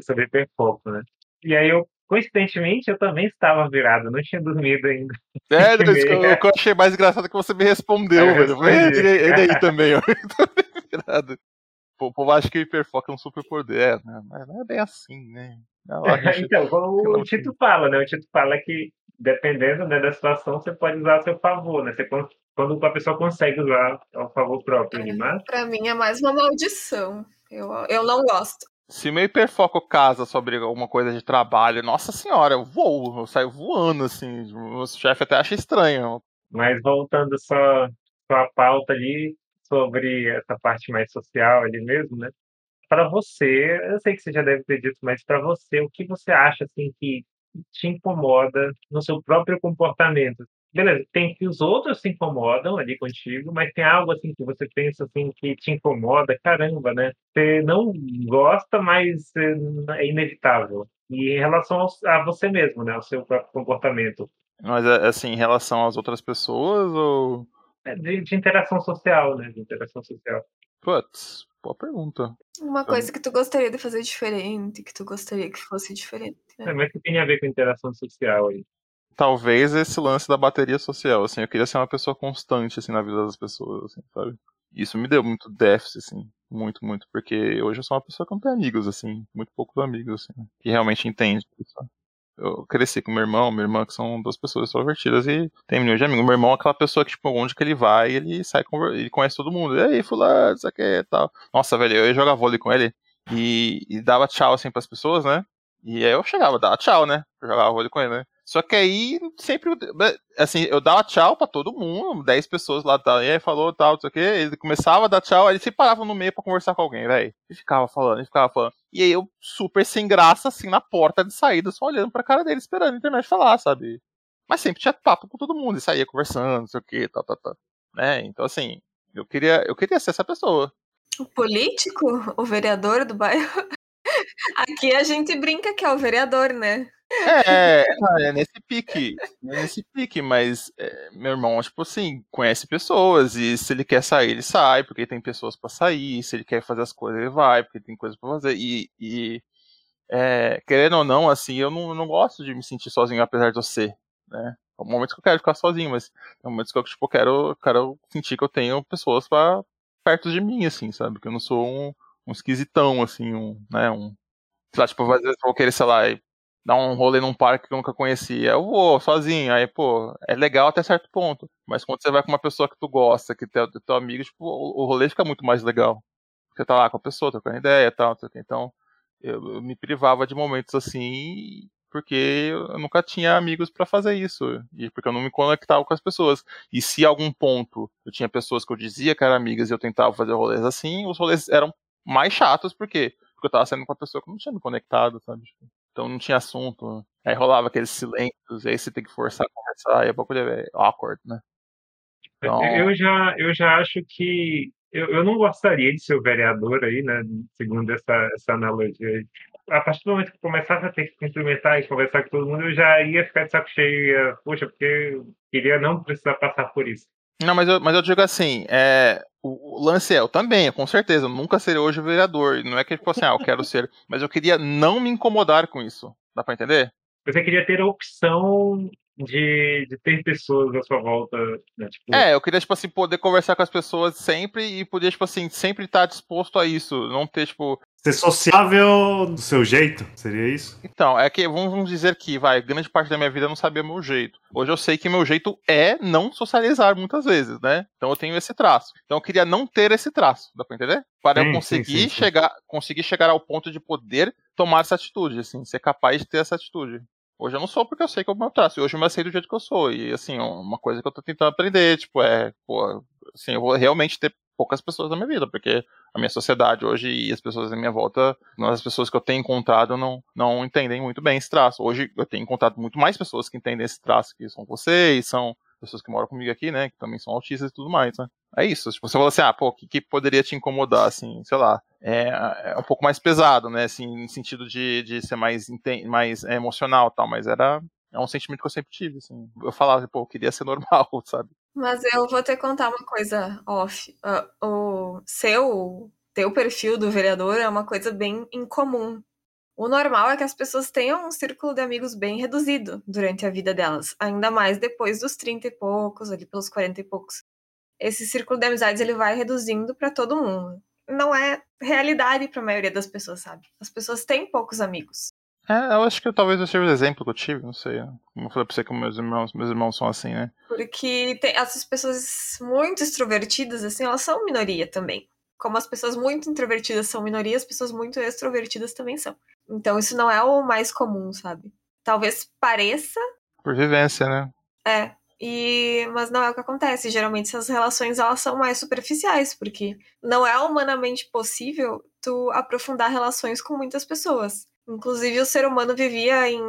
sobre hiperfoco, né? E aí eu Coincidentemente, eu também estava virado, não tinha dormido ainda. É, o que eu achei mais engraçado é que você me respondeu, é, velho. Ele aí também, ó. virado. O povo acha que o hiperfoco é um super poder, é, né? mas não é bem assim, né? Não, gente... então, como o Tito fala, né? O Tito fala que dependendo né, da situação, você pode usar a seu favor, né? Você, quando a pessoa consegue usar ao favor próprio, é, mas... Pra mim é mais uma maldição. Eu, eu não gosto. Se meu hiperfoco casa sobre alguma coisa de trabalho, nossa senhora, eu voo, eu saio voando, assim. O chefe até acha estranho. Mas voltando só, a pauta ali sobre essa parte mais social ali mesmo, né? Para você, eu sei que você já deve ter dito, mas para você, o que você acha assim que te incomoda no seu próprio comportamento? Beleza, tem que os outros se incomodam ali contigo, mas tem algo assim que você pensa assim que te incomoda, caramba, né? Você não gosta, mas é inevitável. E em relação a você mesmo, né? Ao seu próprio comportamento. Mas é, assim, em relação às outras pessoas ou. É de, de interação social, né? De interação social. Putz, boa pergunta. Uma coisa que tu gostaria de fazer diferente, que tu gostaria que fosse diferente. Né? É, mas que tem a ver com interação social aí? Talvez esse lance da bateria social, assim, eu queria ser uma pessoa constante, assim, na vida das pessoas, assim, sabe? Isso me deu muito déficit, assim, muito, muito, porque hoje eu sou uma pessoa que não tem amigos, assim, muito poucos amigos, assim, que realmente entende, sabe? Eu cresci com meu irmão, minha irmã, que são duas pessoas extrovertidas e tem milhões de amigos. Meu irmão é aquela pessoa que, tipo, onde que ele vai, ele sai, ele conhece todo mundo. E aí, fulano, isso aqui e tal. Nossa, velho, eu ia jogar vôlei com ele e, e dava tchau, assim, pras pessoas, né? E aí eu chegava, dava tchau, né? Eu jogava vôlei com ele, né? Só que aí sempre, assim, eu dava tchau pra todo mundo, 10 pessoas lá, tal, e aí falou tal, não sei o que, ele começava a dar tchau, aí ele se parava no meio pra conversar com alguém, velho. E ficava falando, e ficava falando. E aí eu, super sem graça, assim, na porta de saída, só olhando pra cara dele, esperando a internet falar, sabe? Mas sempre tinha papo com todo mundo, e saía conversando, não sei o que, tal, tal, tal. Né? Então, assim, eu queria, eu queria ser essa pessoa. O político? O vereador do bairro? Aqui a gente brinca que é o vereador, né? É, é, é nesse pique, é nesse pique, mas é, meu irmão, tipo assim, conhece pessoas e se ele quer sair, ele sai, porque tem pessoas para sair, se ele quer fazer as coisas, ele vai, porque tem coisas para fazer, e, e é, querendo ou não, assim, eu não, não gosto de me sentir sozinho, apesar de eu ser, né? Tem momentos que eu quero ficar sozinho, mas tem momentos que eu, tipo, quero, quero sentir que eu tenho pessoas para perto de mim, assim, sabe? Que eu não sou um, um esquisitão, assim, um, né, um sei lá, tipo, às vezes vou querer, sei lá, dar um rolê num parque que eu nunca conhecia. Eu vou sozinho, aí, pô, é legal até certo ponto. Mas quando você vai com uma pessoa que tu gosta, que é teu amigo, tipo, o, o rolê fica muito mais legal. Você tá lá com a pessoa, trocando ideia e tal, então eu, eu, me privava de momentos assim, porque eu nunca tinha amigos para fazer isso, e porque eu não me conectava com as pessoas. E se algum ponto eu tinha pessoas que eu dizia que eram amigas e eu tentava fazer rolês assim, os rolês eram mais chatos, porque porque eu tava saindo com uma pessoa que não tinha me conectado, sabe? Tipo, então não tinha assunto. Aí rolava aqueles silêncios, aí você tem que forçar a conversar, e é um pouco é awkward, né? Então... Eu, já, eu já acho que eu, eu não gostaria de ser o vereador aí, né? Segundo essa, essa analogia. A partir do momento que começasse a ter que cumprimentar e conversar com todo mundo, eu já ia ficar de saco cheio. Poxa, porque eu queria não precisar passar por isso. Não, mas eu, mas eu digo assim, é, o, o lance é, eu também, com certeza, eu nunca serei hoje vereador. Não é que, tipo assim, ah, eu quero ser, mas eu queria não me incomodar com isso. Dá pra entender? Você queria ter a opção de, de ter pessoas à sua volta. Né? Tipo... É, eu queria, tipo assim, poder conversar com as pessoas sempre e poder, tipo assim, sempre estar disposto a isso. Não ter, tipo, Ser sociável do seu jeito, seria isso? Então, é que vamos dizer que, vai, grande parte da minha vida eu não sabia meu jeito. Hoje eu sei que meu jeito é não socializar muitas vezes, né? Então eu tenho esse traço. Então eu queria não ter esse traço, dá pra entender? Para sim, eu conseguir sim, sim, chegar, conseguir chegar ao ponto de poder tomar essa atitude, assim, ser capaz de ter essa atitude. Hoje eu não sou porque eu sei que é o meu traço. Hoje eu me aceito do jeito que eu sou. E, assim, uma coisa que eu tô tentando aprender, tipo, é, pô, assim, eu vou realmente ter poucas pessoas na minha vida, porque a minha sociedade hoje e as pessoas à minha volta, as pessoas que eu tenho encontrado não, não entendem muito bem esse traço. Hoje eu tenho encontrado muito mais pessoas que entendem esse traço, que são vocês, são pessoas que moram comigo aqui, né, que também são autistas e tudo mais, né. É isso, tipo, você fala assim, ah, pô, o que, que poderia te incomodar, assim, sei lá, é, é um pouco mais pesado, né, assim, no sentido de, de ser mais, mais emocional tal, mas era, é um sentimento que eu sempre tive, assim. Eu falava, pô, eu queria ser normal, sabe? Mas eu vou te contar uma coisa off. Uh, o seu, teu perfil do vereador é uma coisa bem incomum. O normal é que as pessoas tenham um círculo de amigos bem reduzido durante a vida delas, ainda mais depois dos 30 e poucos, ali pelos 40 e poucos. Esse círculo de amizades ele vai reduzindo para todo mundo. Não é realidade para a maioria das pessoas, sabe? As pessoas têm poucos amigos. É, eu acho que talvez eu seja o exemplo que eu tive, não sei. Como eu falei pra você que meus irmãos, meus irmãos são assim, né? Porque tem essas pessoas muito extrovertidas, assim, elas são minoria também. Como as pessoas muito introvertidas são minoria, as pessoas muito extrovertidas também são. Então isso não é o mais comum, sabe? Talvez pareça. Por vivência, né? É. E, mas não é o que acontece. Geralmente essas relações elas são mais superficiais, porque não é humanamente possível tu aprofundar relações com muitas pessoas. Inclusive, o ser humano vivia em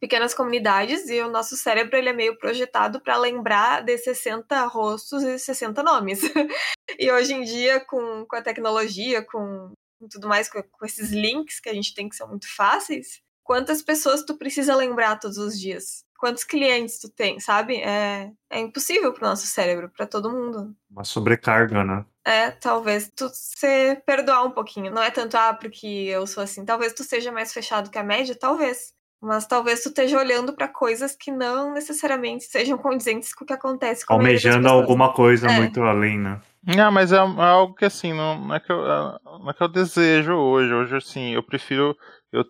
pequenas comunidades e o nosso cérebro ele é meio projetado para lembrar de 60 rostos e 60 nomes. e hoje em dia, com, com a tecnologia, com, com tudo mais, com, com, esses links que a gente tem que são muito fáceis, quantas pessoas tu precisa lembrar todos os dias? Quantos clientes tu tem, sabe? É, é impossível para o nosso cérebro, para todo mundo. Uma sobrecarga, né? É, talvez tu se perdoar um pouquinho. Não é tanto, ah, porque eu sou assim. Talvez tu seja mais fechado que a média, talvez. Mas talvez tu esteja olhando para coisas que não necessariamente sejam condizentes com o que acontece com Almejando alguma coisa É. muito além, né? Ah, mas é, é algo que assim, não, não é que eu, é- não é que eu desejo hoje. Hoje, assim, eu prefiro. Eu-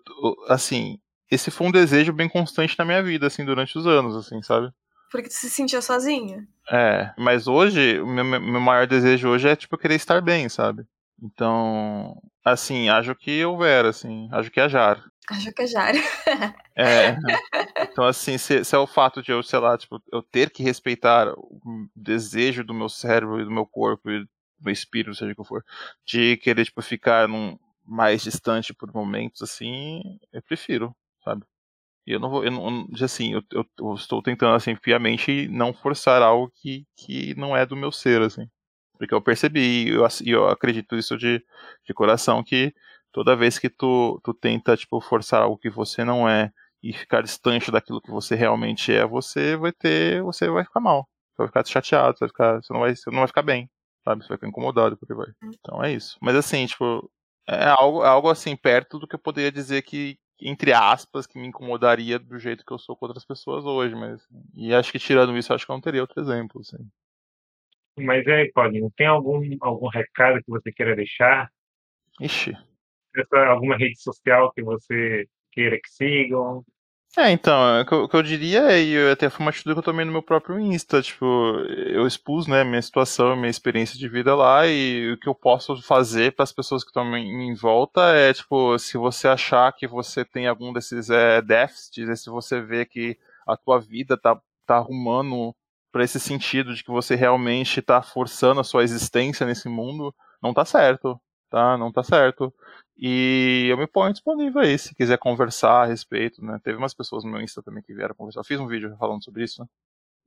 assim, esse foi um desejo bem constante na minha vida, assim, durante os anos, assim, sabe? Porque tu se sentia sozinha. É, mas hoje, o meu, meu maior desejo hoje é, tipo, eu querer estar bem, sabe? Então, assim, acho que houver, assim, acho que hajar. Acho que é Jara. É. Então, assim, se, se é o fato de eu, sei lá, tipo, eu ter que respeitar o desejo do meu cérebro e do meu corpo e do meu espírito, seja o que for, de querer, tipo, ficar num mais distante por momentos, assim, eu prefiro, sabe? E eu não vou, eu não, assim, eu, eu, eu estou tentando, assim, piamente não forçar algo que, que não é do meu ser, assim. Porque eu percebi, e eu, eu acredito isso de, de coração, que toda vez que tu, tu tenta, tipo, forçar algo que você não é e ficar distante daquilo que você realmente é, você vai ter, você vai ficar mal. Você vai ficar chateado, você vai ficar, você não vai, você não vai ficar bem, sabe? Você vai ficar incomodado porque vai. Então é isso. Mas assim, tipo, é algo, é algo assim perto do que eu poderia dizer que entre aspas que me incomodaria do jeito que eu sou com outras pessoas hoje, mas e acho que tirando isso, acho que eu não teria outro exemplo, assim. Mas aí, Paulinho, tem algum, algum recado que você queira deixar? Ixi. Essa, alguma rede social que você queira que sigam? É, então, o que eu, o que eu diria é, e até foi uma atitude que eu tomei no meu próprio Insta, tipo, eu expus, né, minha situação, minha experiência de vida lá, e o que eu posso fazer para as pessoas que estão em, em volta é, tipo, se você achar que você tem algum desses é, déficits, e se você vê que a tua vida tá, tá arrumando para esse sentido de que você realmente tá forçando a sua existência nesse mundo, não tá certo, tá? Não tá certo. E eu me ponho disponível aí, se quiser conversar a respeito, né? Teve umas pessoas no meu Insta também que vieram conversar. Eu fiz um vídeo falando sobre isso, né?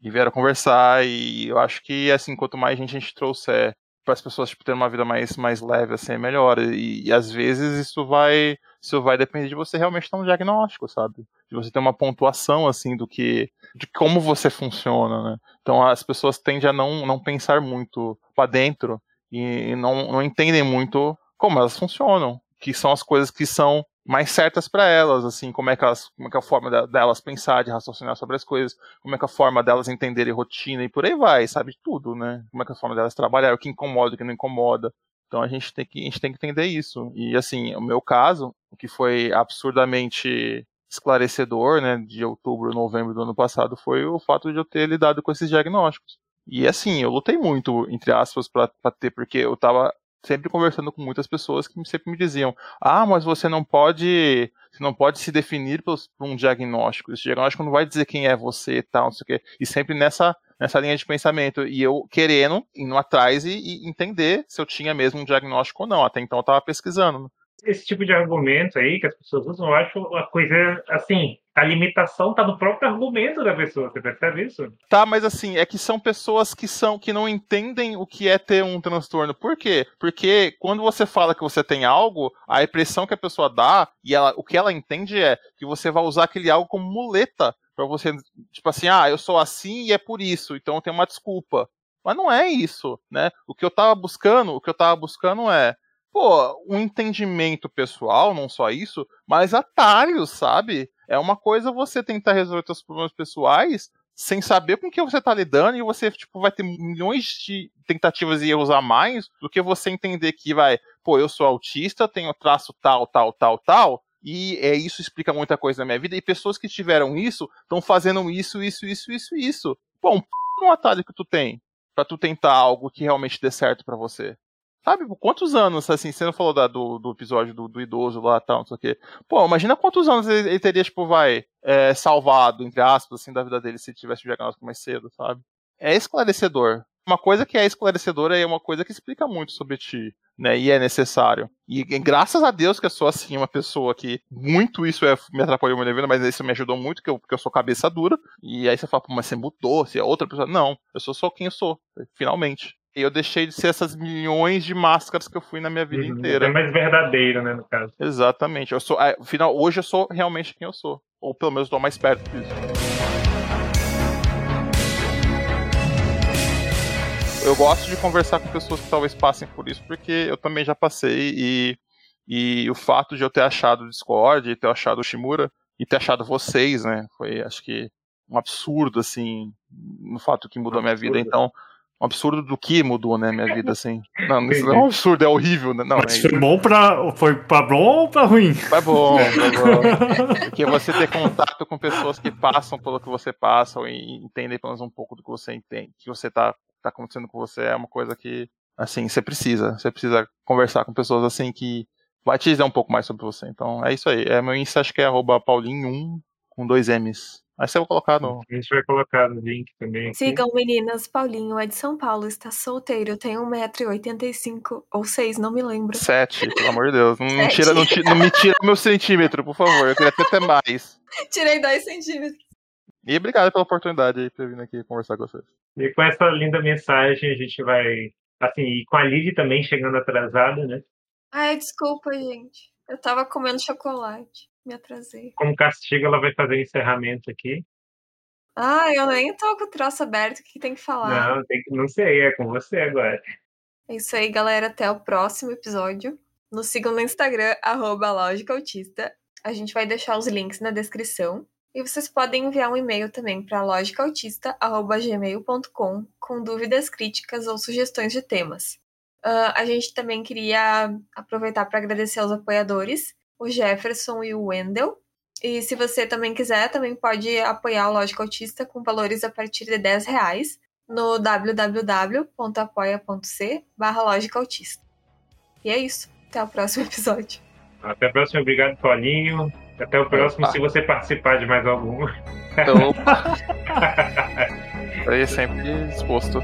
E vieram conversar, e eu acho que, assim, quanto mais gente a gente trouxer para as pessoas, tipo, terem uma vida mais, mais leve, assim, é melhor. E, e às vezes isso vai, isso vai depender de você realmente ter um diagnóstico, sabe? De você ter uma pontuação, assim, do que, de como você funciona, né? Então as pessoas tendem a não, não pensar muito para dentro e não, não entendem muito como elas funcionam, que são as coisas que são mais certas para elas, assim, como é que elas, como é que é a forma de- delas pensar, de raciocinar sobre as coisas, como é que é a forma delas entenderem rotina e por aí vai, sabe tudo, né? Como é que é a forma delas trabalhar, o que incomoda, o que não incomoda. Então a gente tem que a gente tem que entender isso. E assim, o meu caso, o que foi absurdamente esclarecedor, né, de outubro, novembro do ano passado, foi o fato de eu ter lidado com esses diagnósticos. E assim, eu lutei muito, entre aspas, para ter, porque eu tava sempre conversando com muitas pessoas que sempre me diziam: "Ah, mas você não pode, você não pode se definir por um diagnóstico. Esse diagnóstico não vai dizer quem é você e tal, não sei o quê". E sempre nessa nessa linha de pensamento e eu querendo indo atrás e, e entender se eu tinha mesmo um diagnóstico ou não. Até então eu tava pesquisando. Esse tipo de argumento aí que as pessoas usam, eu acho uma coisa assim, a limitação está no próprio argumento da pessoa, você percebe isso? Tá, mas assim, é que são pessoas que são que não entendem o que é ter um transtorno. Por quê? Porque quando você fala que você tem algo, a impressão que a pessoa dá e ela, o que ela entende é que você vai usar aquele algo como muleta pra você, tipo assim, ah, eu sou assim e é por isso, então eu tenho uma desculpa. Mas não é isso, né? O que eu tava buscando, o que eu tava buscando é pô, um entendimento pessoal, não só isso, mas atalhos, sabe? É uma coisa você tentar resolver seus problemas pessoais sem saber com que você tá lidando e você, tipo, vai ter milhões de tentativas e erros a mais do que você entender que vai, pô, eu sou autista, tenho traço tal, tal, tal, tal, e é isso explica muita coisa na minha vida, e pessoas que tiveram isso estão fazendo isso, isso, isso, isso, isso. Pô, um p... um atalho que tu tem pra tu tentar algo que realmente dê certo para você. Sabe, quantos anos, assim, você não falou da, do, do episódio do, do idoso lá e tal, não sei o quê. Pô, imagina quantos anos ele, ele teria, tipo, vai, é, salvado, entre aspas, assim, da vida dele se tivesse o diagnóstico mais cedo, sabe? É esclarecedor. Uma coisa que é esclarecedora é uma coisa que explica muito sobre ti, né? E é necessário. E, graças a Deus que eu sou, assim, uma pessoa que muito isso é, me atrapalhou na vida, mas isso me ajudou muito, que eu, porque eu sou cabeça dura. E aí você fala, pô, mas você mudou, você é outra pessoa. Não, eu sou só quem eu sou, finalmente. E eu deixei de ser essas milhões de máscaras que eu fui na minha vida Uhum. inteira. É mais verdadeiro, né, no caso. Exatamente. Eu sou, é, final, hoje eu sou realmente quem eu sou. Ou pelo menos estou mais perto disso. Eu gosto de conversar com pessoas que talvez passem por isso, porque eu também já passei e, e o fato de eu ter achado o Discord e ter achado o Shimura e ter achado vocês, né? Foi, acho que, um absurdo, assim, no fato que mudou a minha vida. Então, um absurdo do que mudou, né, minha vida, assim. Não, isso não é um absurdo, é horrível, né? Não, Mas é, foi bom pra. Foi pra bom ou pra ruim? Foi bom, foi bom. Porque você ter contato com pessoas que passam pelo que você passa e entendem pelo menos um pouco do que você entende, que você tá, tá acontecendo com você é uma coisa que, assim, você precisa. Você precisa conversar com pessoas assim que vai te dizer um pouco mais sobre você. Então é isso aí. É, meu Insta acho que é arroba paulinho1 com dois M's. Aí você vai colocar no. A gente vai colocar no link também. Aqui. Sigam meninas, Paulinho é de São Paulo, está solteiro, tem 1,85m ou 6, não me lembro. Sete, pelo amor de Deus. Não, Sete. tira, não, ti- não me tira meu centímetro, por favor. Eu queria ter até mais. Tirei 2 centímetros. E obrigado pela oportunidade aí pra vir aqui conversar com vocês. E com essa linda mensagem, a gente vai. Assim, e com a Lili também chegando atrasada, né? Ai, desculpa, gente. Eu tava comendo chocolate. Me atrasei. Como castigo, ela vai fazer o encerramento aqui. Ah, eu nem tô com o troço aberto. O que tem que falar? Não, tem que, não sei, é com você agora. É isso aí, galera. Até o próximo episódio. Nos sigam no Instagram, arroba Lógica Autista. A gente vai deixar os links na descrição. E vocês podem enviar um e-mail também para logicautista.gmail.com com dúvidas, críticas ou sugestões de temas. Ah, a gente também queria aproveitar para agradecer aos apoiadores, o Jefferson e o Wendel. E se você também quiser, também pode apoiar o Lógica Autista com valores a partir de 10 reais no www.apoia.c barra. E é isso. Até o próximo episódio. Até a próxima, obrigado, Paulinho. Até o próximo, Opa. se você participar de mais algum. Então, aí sempre disposto.